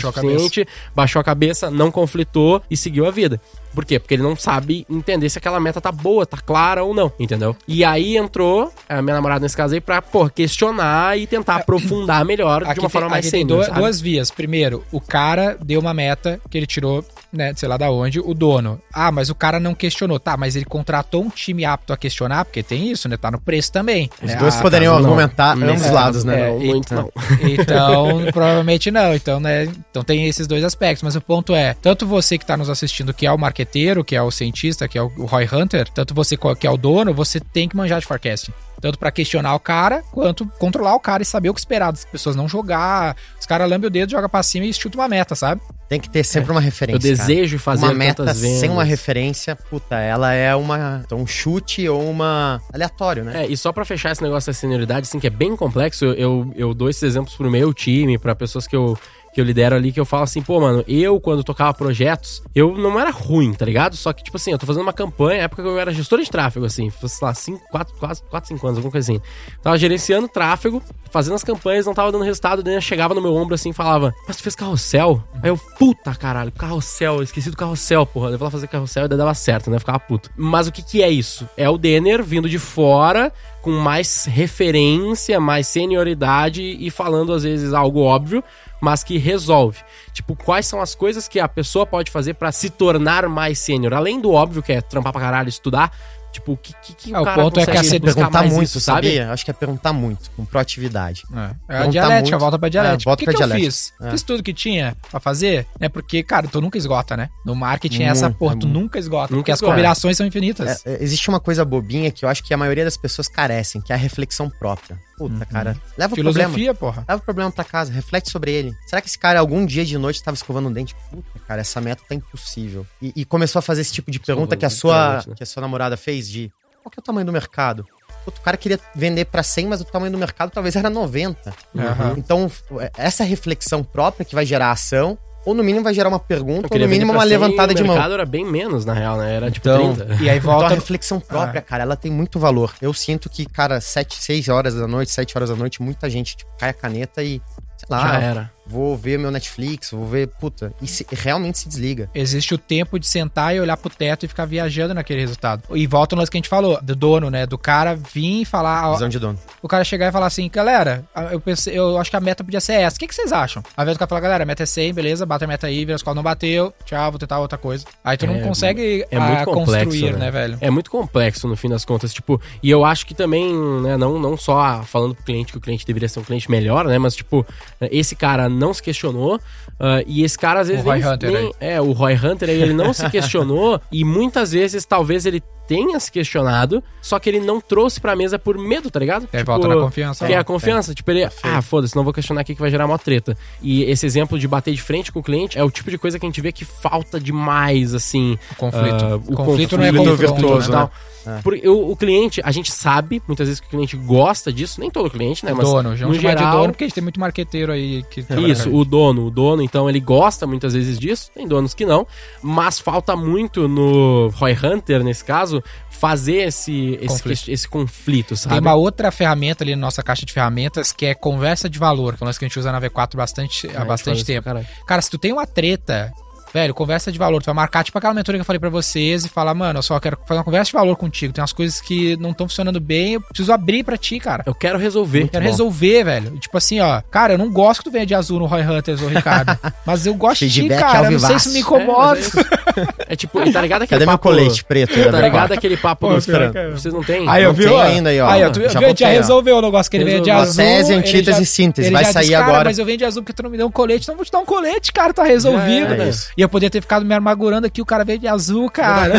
suficiente, baixou a cabeça, não conflitou e seguiu a vida. Por quê? Porque ele não sabe entender se aquela meta tá boa, tá clara ou não, entendeu? E aí entrou a minha namorada nesse caso aí pra, pô, questionar e tentar aprofundar melhor de Aqui uma tem, forma mais sênior, duas vias. Primeiro, o cara deu uma meta que ele tirou, né, sei lá da onde, o dono. Ah, mas o cara não questionou. Tá, mas ele contratou um time apto a questionar, porque tem isso, né? Tá no preço também. Os né? dois Ah, poderiam não. argumentar ambos Nesse os lados, né? é, Não, muito então- não. Então, provavelmente não. Então, né? Então tem esses dois aspectos. Mas o ponto é, tanto você que tá nos assistindo, que é o marqueteiro, que é o cientista, que é o Roy Hunter, tanto você que é o dono, você tem que manjar de forecasting. Tanto pra questionar o cara, quanto controlar o cara e saber o que esperar das pessoas não jogar. Os caras lambem o dedo, joga pra cima e chuta uma meta, sabe? Tem que ter sempre uma referência. Eu desejo cara. fazer uma meta vendas. sem uma referência, puta, ela é uma então, um chute ou uma aleatório, né? É, e só pra fechar esse negócio da senioridade, assim, que é bem complexo, eu, eu, eu dou esses exemplos pro meu time, pra pessoas que eu, que eu lidero ali, que eu falo assim, pô, mano, eu, quando tocava projetos, eu não era ruim, tá ligado? Só que, tipo assim, eu tô fazendo uma campanha, época que eu era gestor de tráfego, assim, sei lá, 5, 4, 4, 4, 5 anos, alguma coisa assim. Tava gerenciando tráfego, fazendo as campanhas, não tava dando resultado, daí chegava no meu ombro assim e falava, mas tu fez carrossel? Aí eu, puta caralho, carrossel, eu esqueci do carrossel, porra. Eu lá fazer carrossel e daí dava certo, né? Eu ficava puto. Mas o que que é isso? É o Denner vindo de fora, com mais referência, mais senioridade e falando às vezes algo óbvio, mas que resolve. Tipo, quais são as coisas que a pessoa pode fazer pra se tornar mais sênior? Além do óbvio, que é trampar pra caralho, estudar. Tipo, o que, que, que É, o ponto é que a buscar perguntar mais muito, isso, sabe? sabia? Acho que é perguntar muito, com proatividade. É, a Perguntar dialética, muito. volta pra dialética. É, volta o que, pra que eu dialética. fiz? É. Fiz tudo que tinha pra fazer, é porque, cara, tu nunca esgota, né? No marketing, essa Muito, porra, é tu muito. nunca esgota, Nunca porque as esgota. combinações são infinitas. É, é, existe uma coisa bobinha que eu acho que a maioria das pessoas carecem, que é a reflexão própria. Puta, cara, leva o problema. Filosofia, porra. Leva o problema pra casa, reflete sobre ele. Será que esse cara algum dia de noite tava escovando o dente? Puta, cara, essa meta tá impossível. E, e começou a fazer esse tipo de pergunta Escovando que a sua né? que a sua namorada fez de qual que é o tamanho do mercado? Puta, o cara queria vender pra 100, mas o tamanho do mercado talvez era 90. Aham. Então, essa reflexão própria que vai gerar ação, ou no mínimo vai gerar uma pergunta, ou no mínimo uma pra 100 levantada de o mão. mercado era bem menos, na real, né? Era tipo Então, 30. E aí Então a volta. reflexão própria, cara, ela tem muito valor. Eu sinto que, cara, 7, 6 horas da noite, 7 horas da noite, muita gente tipo, cai a caneta e, sei lá, Já era. Vou ver meu Netflix, vou ver, puta, e se- realmente se desliga. Existe o tempo de sentar e olhar pro teto e ficar viajando naquele resultado. E volta no lance que a gente falou, do dono, né? Do cara vir e falar. ó, Visão de dono. o cara chegar e falar assim, galera, eu pensei, eu acho que a meta podia ser essa. O que, que vocês acham? Ao invés do cara falar, galera, a meta é 100, beleza, bate a meta aí, vira as qual não bateu, tchau, vou tentar outra coisa. Aí tu não É, consegue é muito ah, complexo, construir, né? né, velho? É muito complexo no fim das contas, tipo, e eu acho que também, né, não, não só falando pro cliente que o cliente deveria ser um cliente melhor, né, mas tipo, esse cara não se questionou, ah, e esse cara às vezes O Roy nem, Hunter nem- é, o Roy Hunter aí, ele não se questionou e muitas vezes talvez ele tenha se questionado, só que ele não trouxe pra mesa por medo, tá ligado? Aí volta na confiança. Que é a confiança. Tipo, ele, ah, foda-se, não vou questionar aqui que vai gerar uma treta. E esse exemplo de bater de frente com o cliente é o tipo de coisa que a gente vê que falta demais, assim. O conflito. ah, o conflito não é conflito virtuoso, né? Tal. Porque o, o cliente, a gente sabe, muitas vezes que o cliente gosta disso, nem todo cliente, né? Mas dono, já no chamar de geral, dono, porque a gente tem muito marqueteiro aí que trabalha isso, o dono, o dono, então ele gosta muitas vezes disso, tem donos que não, mas falta muito no Roy Hunter, nesse caso, fazer esse, Conflito. esse, esse conflito, sabe? Tem uma outra ferramenta ali na nossa caixa de ferramentas que é conversa de valor, que é um lance que a gente usa na V4 bastante, há gente bastante tempo. Cara, se tu tem uma treta, velho, conversa de valor, tu vai marcar tipo aquela mentoria que eu falei pra vocês e falar, mano, eu só quero fazer uma conversa de valor contigo, tem umas coisas que não estão funcionando bem, eu preciso abrir pra ti, cara. Eu quero resolver. Eu quero Bom. resolver, velho. Tipo assim, ó. Cara, eu não gosto que tu venha de azul no Roy Hunters ou Ricardo. mas eu gosto de ti, Feedback cara. Eu não sei se me É, incomoda. é. É tipo, tá ligado aquele Cadê meu papo... colete preto? Tá ligado aquele papo Pô, cara. Vocês não têm? Aí eu vi ainda aí, ó. Aí, ó, tu, Já já, resolveu o negócio que ele vende Resolveu. azul. Tese, antítese e síntese. ele Vai já sair disse, cara, agora. mas eu vendo azul porque tu não me deu um colete, então eu vou te dar um colete, cara, tá resolvido. Já era. É isso. E eu podia ter ficado me amargurando aqui, o cara vende azul, cara.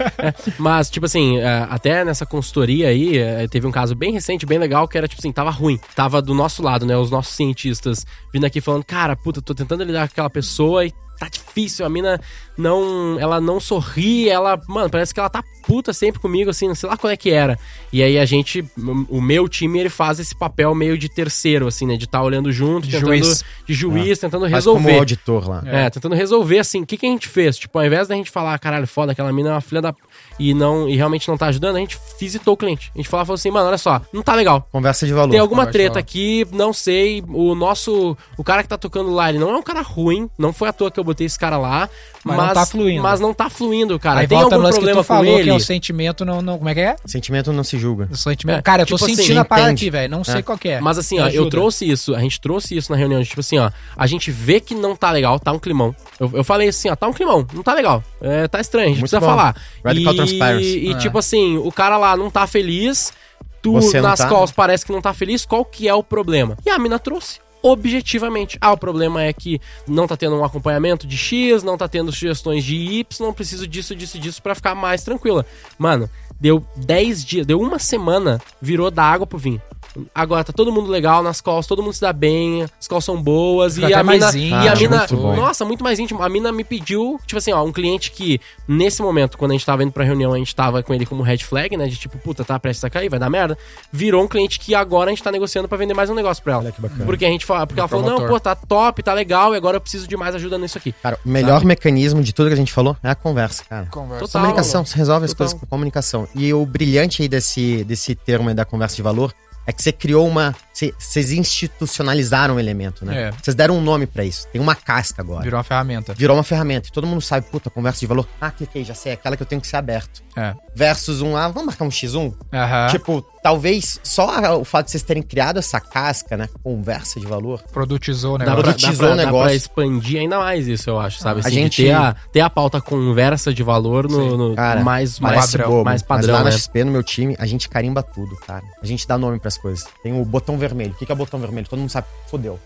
Mas, tipo assim, é, até nessa consultoria aí, é, teve um caso bem recente, bem legal, que era, tipo assim, tava ruim. Tava do nosso lado, né? Os nossos cientistas vindo aqui falando, cara, puta, tô tentando lidar com aquela pessoa e tá difícil, a mina não. Ela não sorri, ela. Mano, parece que ela tá puta sempre comigo, assim, não sei lá qual é que era. E aí a gente, o meu time, ele faz esse papel meio de terceiro, assim, né? De estar olhando junto, De tentando. juiz. De juiz, tentando Mas como resolver. auditor lá. É, tentando resolver assim, o que, que a gente fez? Tipo, ao invés da gente falar, caralho, foda, aquela mina é uma filha da. E, não, e realmente não tá ajudando, a gente visitou o cliente. A gente falou, falou assim, mano, olha só, não tá legal. Conversa de valor. Tem alguma treta aqui, não sei. O nosso. O cara que tá tocando lá, ele não é um cara ruim. Não foi à toa que eu botei esse cara lá. Mas Mas, não tá fluindo. Mas não tá fluindo, cara. Aí Tem algum problema tu falou, com ele? que é o sentimento não, não... Como é que é? Sentimento não se julga. O sentimento. É, cara, eu tô tipo assim, sentindo a parada aqui, velho. Não sei É. qual que é. Mas assim, ó, eu trouxe isso, a gente trouxe isso na reunião, tipo assim, ó, a gente vê que não tá legal, tá um climão. Eu, eu falei assim, ó, tá um climão, não tá legal, é, tá estranho, a gente Muito precisa bom. falar. Radical e, transparency. E É. tipo assim, o cara lá não tá feliz, tu Você nas tá? calls parece que não tá feliz, qual que é o problema? E a mina trouxe. Objetivamente. Ah, o problema é que não tá tendo um acompanhamento de X, não tá tendo sugestões de Y, não preciso disso, disso, disso pra ficar mais tranquila. Mano, deu 10 dias, deu uma semana, virou da água pro vinho. Agora tá todo mundo legal nas calls, todo mundo se dá bem, as calls são boas Fica e até a mais mina, íntimo, e a mina, muito bom. nossa, muito mais íntimo. A mina me pediu, tipo assim, ó, um cliente que nesse momento, quando a gente tava indo pra reunião, a gente tava com ele como red flag, né, de tipo, puta, tá prestes a cair, vai dar merda. Virou um cliente que agora a gente tá negociando pra vender mais um negócio pra ela. Olha que bacana. Porque a gente fala, porque ela falou, não, pô, tá top, tá legal, e agora eu preciso de mais ajuda nisso aqui. Cara, o melhor mecanismo de tudo que a gente falou é a conversa, cara. Conversa. Total. comunicação, você resolve as Total. coisas com comunicação. E o brilhante aí desse, desse termo aí da conversa de valor é que você criou uma. Você- Vocês institucionalizaram um elemento, né? É. Vocês deram um nome pra isso. Tem uma casca agora. Virou uma ferramenta. Virou uma ferramenta. E todo mundo sabe, puta, conversa de valor. Ah, cliquei, já sei, é aquela que eu tenho que ser aberto. É. Versus um, ah, vamos marcar um X1? Aham. Tipo, talvez só a- o fato de vocês terem criado essa casca, né? Conversa de valor. Produtizou o Dá negócio. pra, Produtizou dá, pra, o dá negócio. pra expandir ainda mais isso, eu acho, sabe? A Assim, de gente- ter, a, ter a pauta conversa de valor no, no Cara, mais, mais, padrão, bobo, mais padrão, mas lá né? na XP, no meu time, a gente carimba tudo, cara. A gente dá nome pras coisas. Tem o botão vermelho. O que é o botão vermelho? Todo mundo sabe. Fodeu.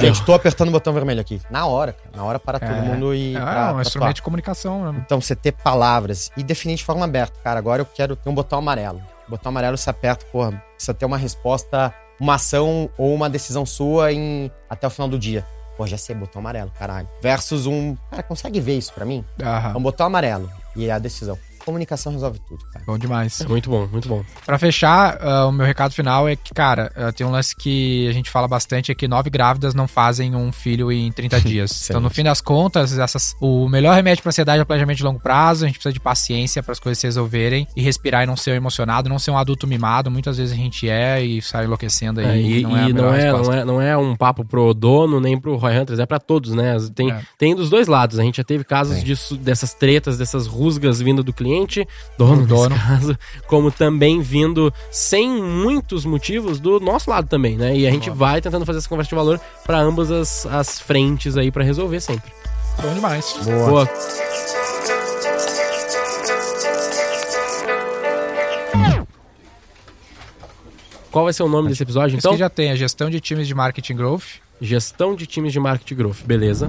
gente, tô apertando o botão vermelho aqui. Na hora, cara. Na hora para todo É. mundo e. É, pra- um pra instrumento de comunicação, né? Então, você ter palavras e definir de forma aberta. Cara, agora eu quero ter um botão amarelo. Botão amarelo você aperta, porra, precisa ter uma resposta, uma ação ou uma decisão sua em até o final do dia. Pô, já sei, botão amarelo, caralho. Versus um. Cara, consegue ver isso pra mim? É Aham. um botão amarelo. E é a decisão. Comunicação resolve tudo, cara. Bom demais. É muito bom, muito bom. Pra fechar, ah, o meu recado final é que, cara, ah, tem um lance que a gente fala bastante, é que nove grávidas não fazem um filho em 30 dias. então, no fim das contas, essas, o melhor remédio pra ansiedade é o planejamento de longo prazo, a gente precisa de paciência para as coisas se resolverem e respirar e não ser emocionado, não ser um adulto mimado. Muitas vezes a gente é e sai enlouquecendo aí. É, e não não, é e não, é, não, é, não é um papo pro dono nem pro Roy Hunters, é pra todos, né? Tem, É. tem dos dois lados. A gente já teve casos disso, dessas tretas, dessas rusgas vindo do cliente, dono, Do dono. nesse caso, como também vindo sem muitos motivos do nosso lado também, né? E a gente vai tentando fazer essa conversa de valor pra ambas as, as frentes aí pra resolver sempre. Bom demais. Boa. Qual vai ser o nome desse episódio, Esse então? que já tem a gestão de times de marketing growth. Gestão de times de marketing growth, beleza.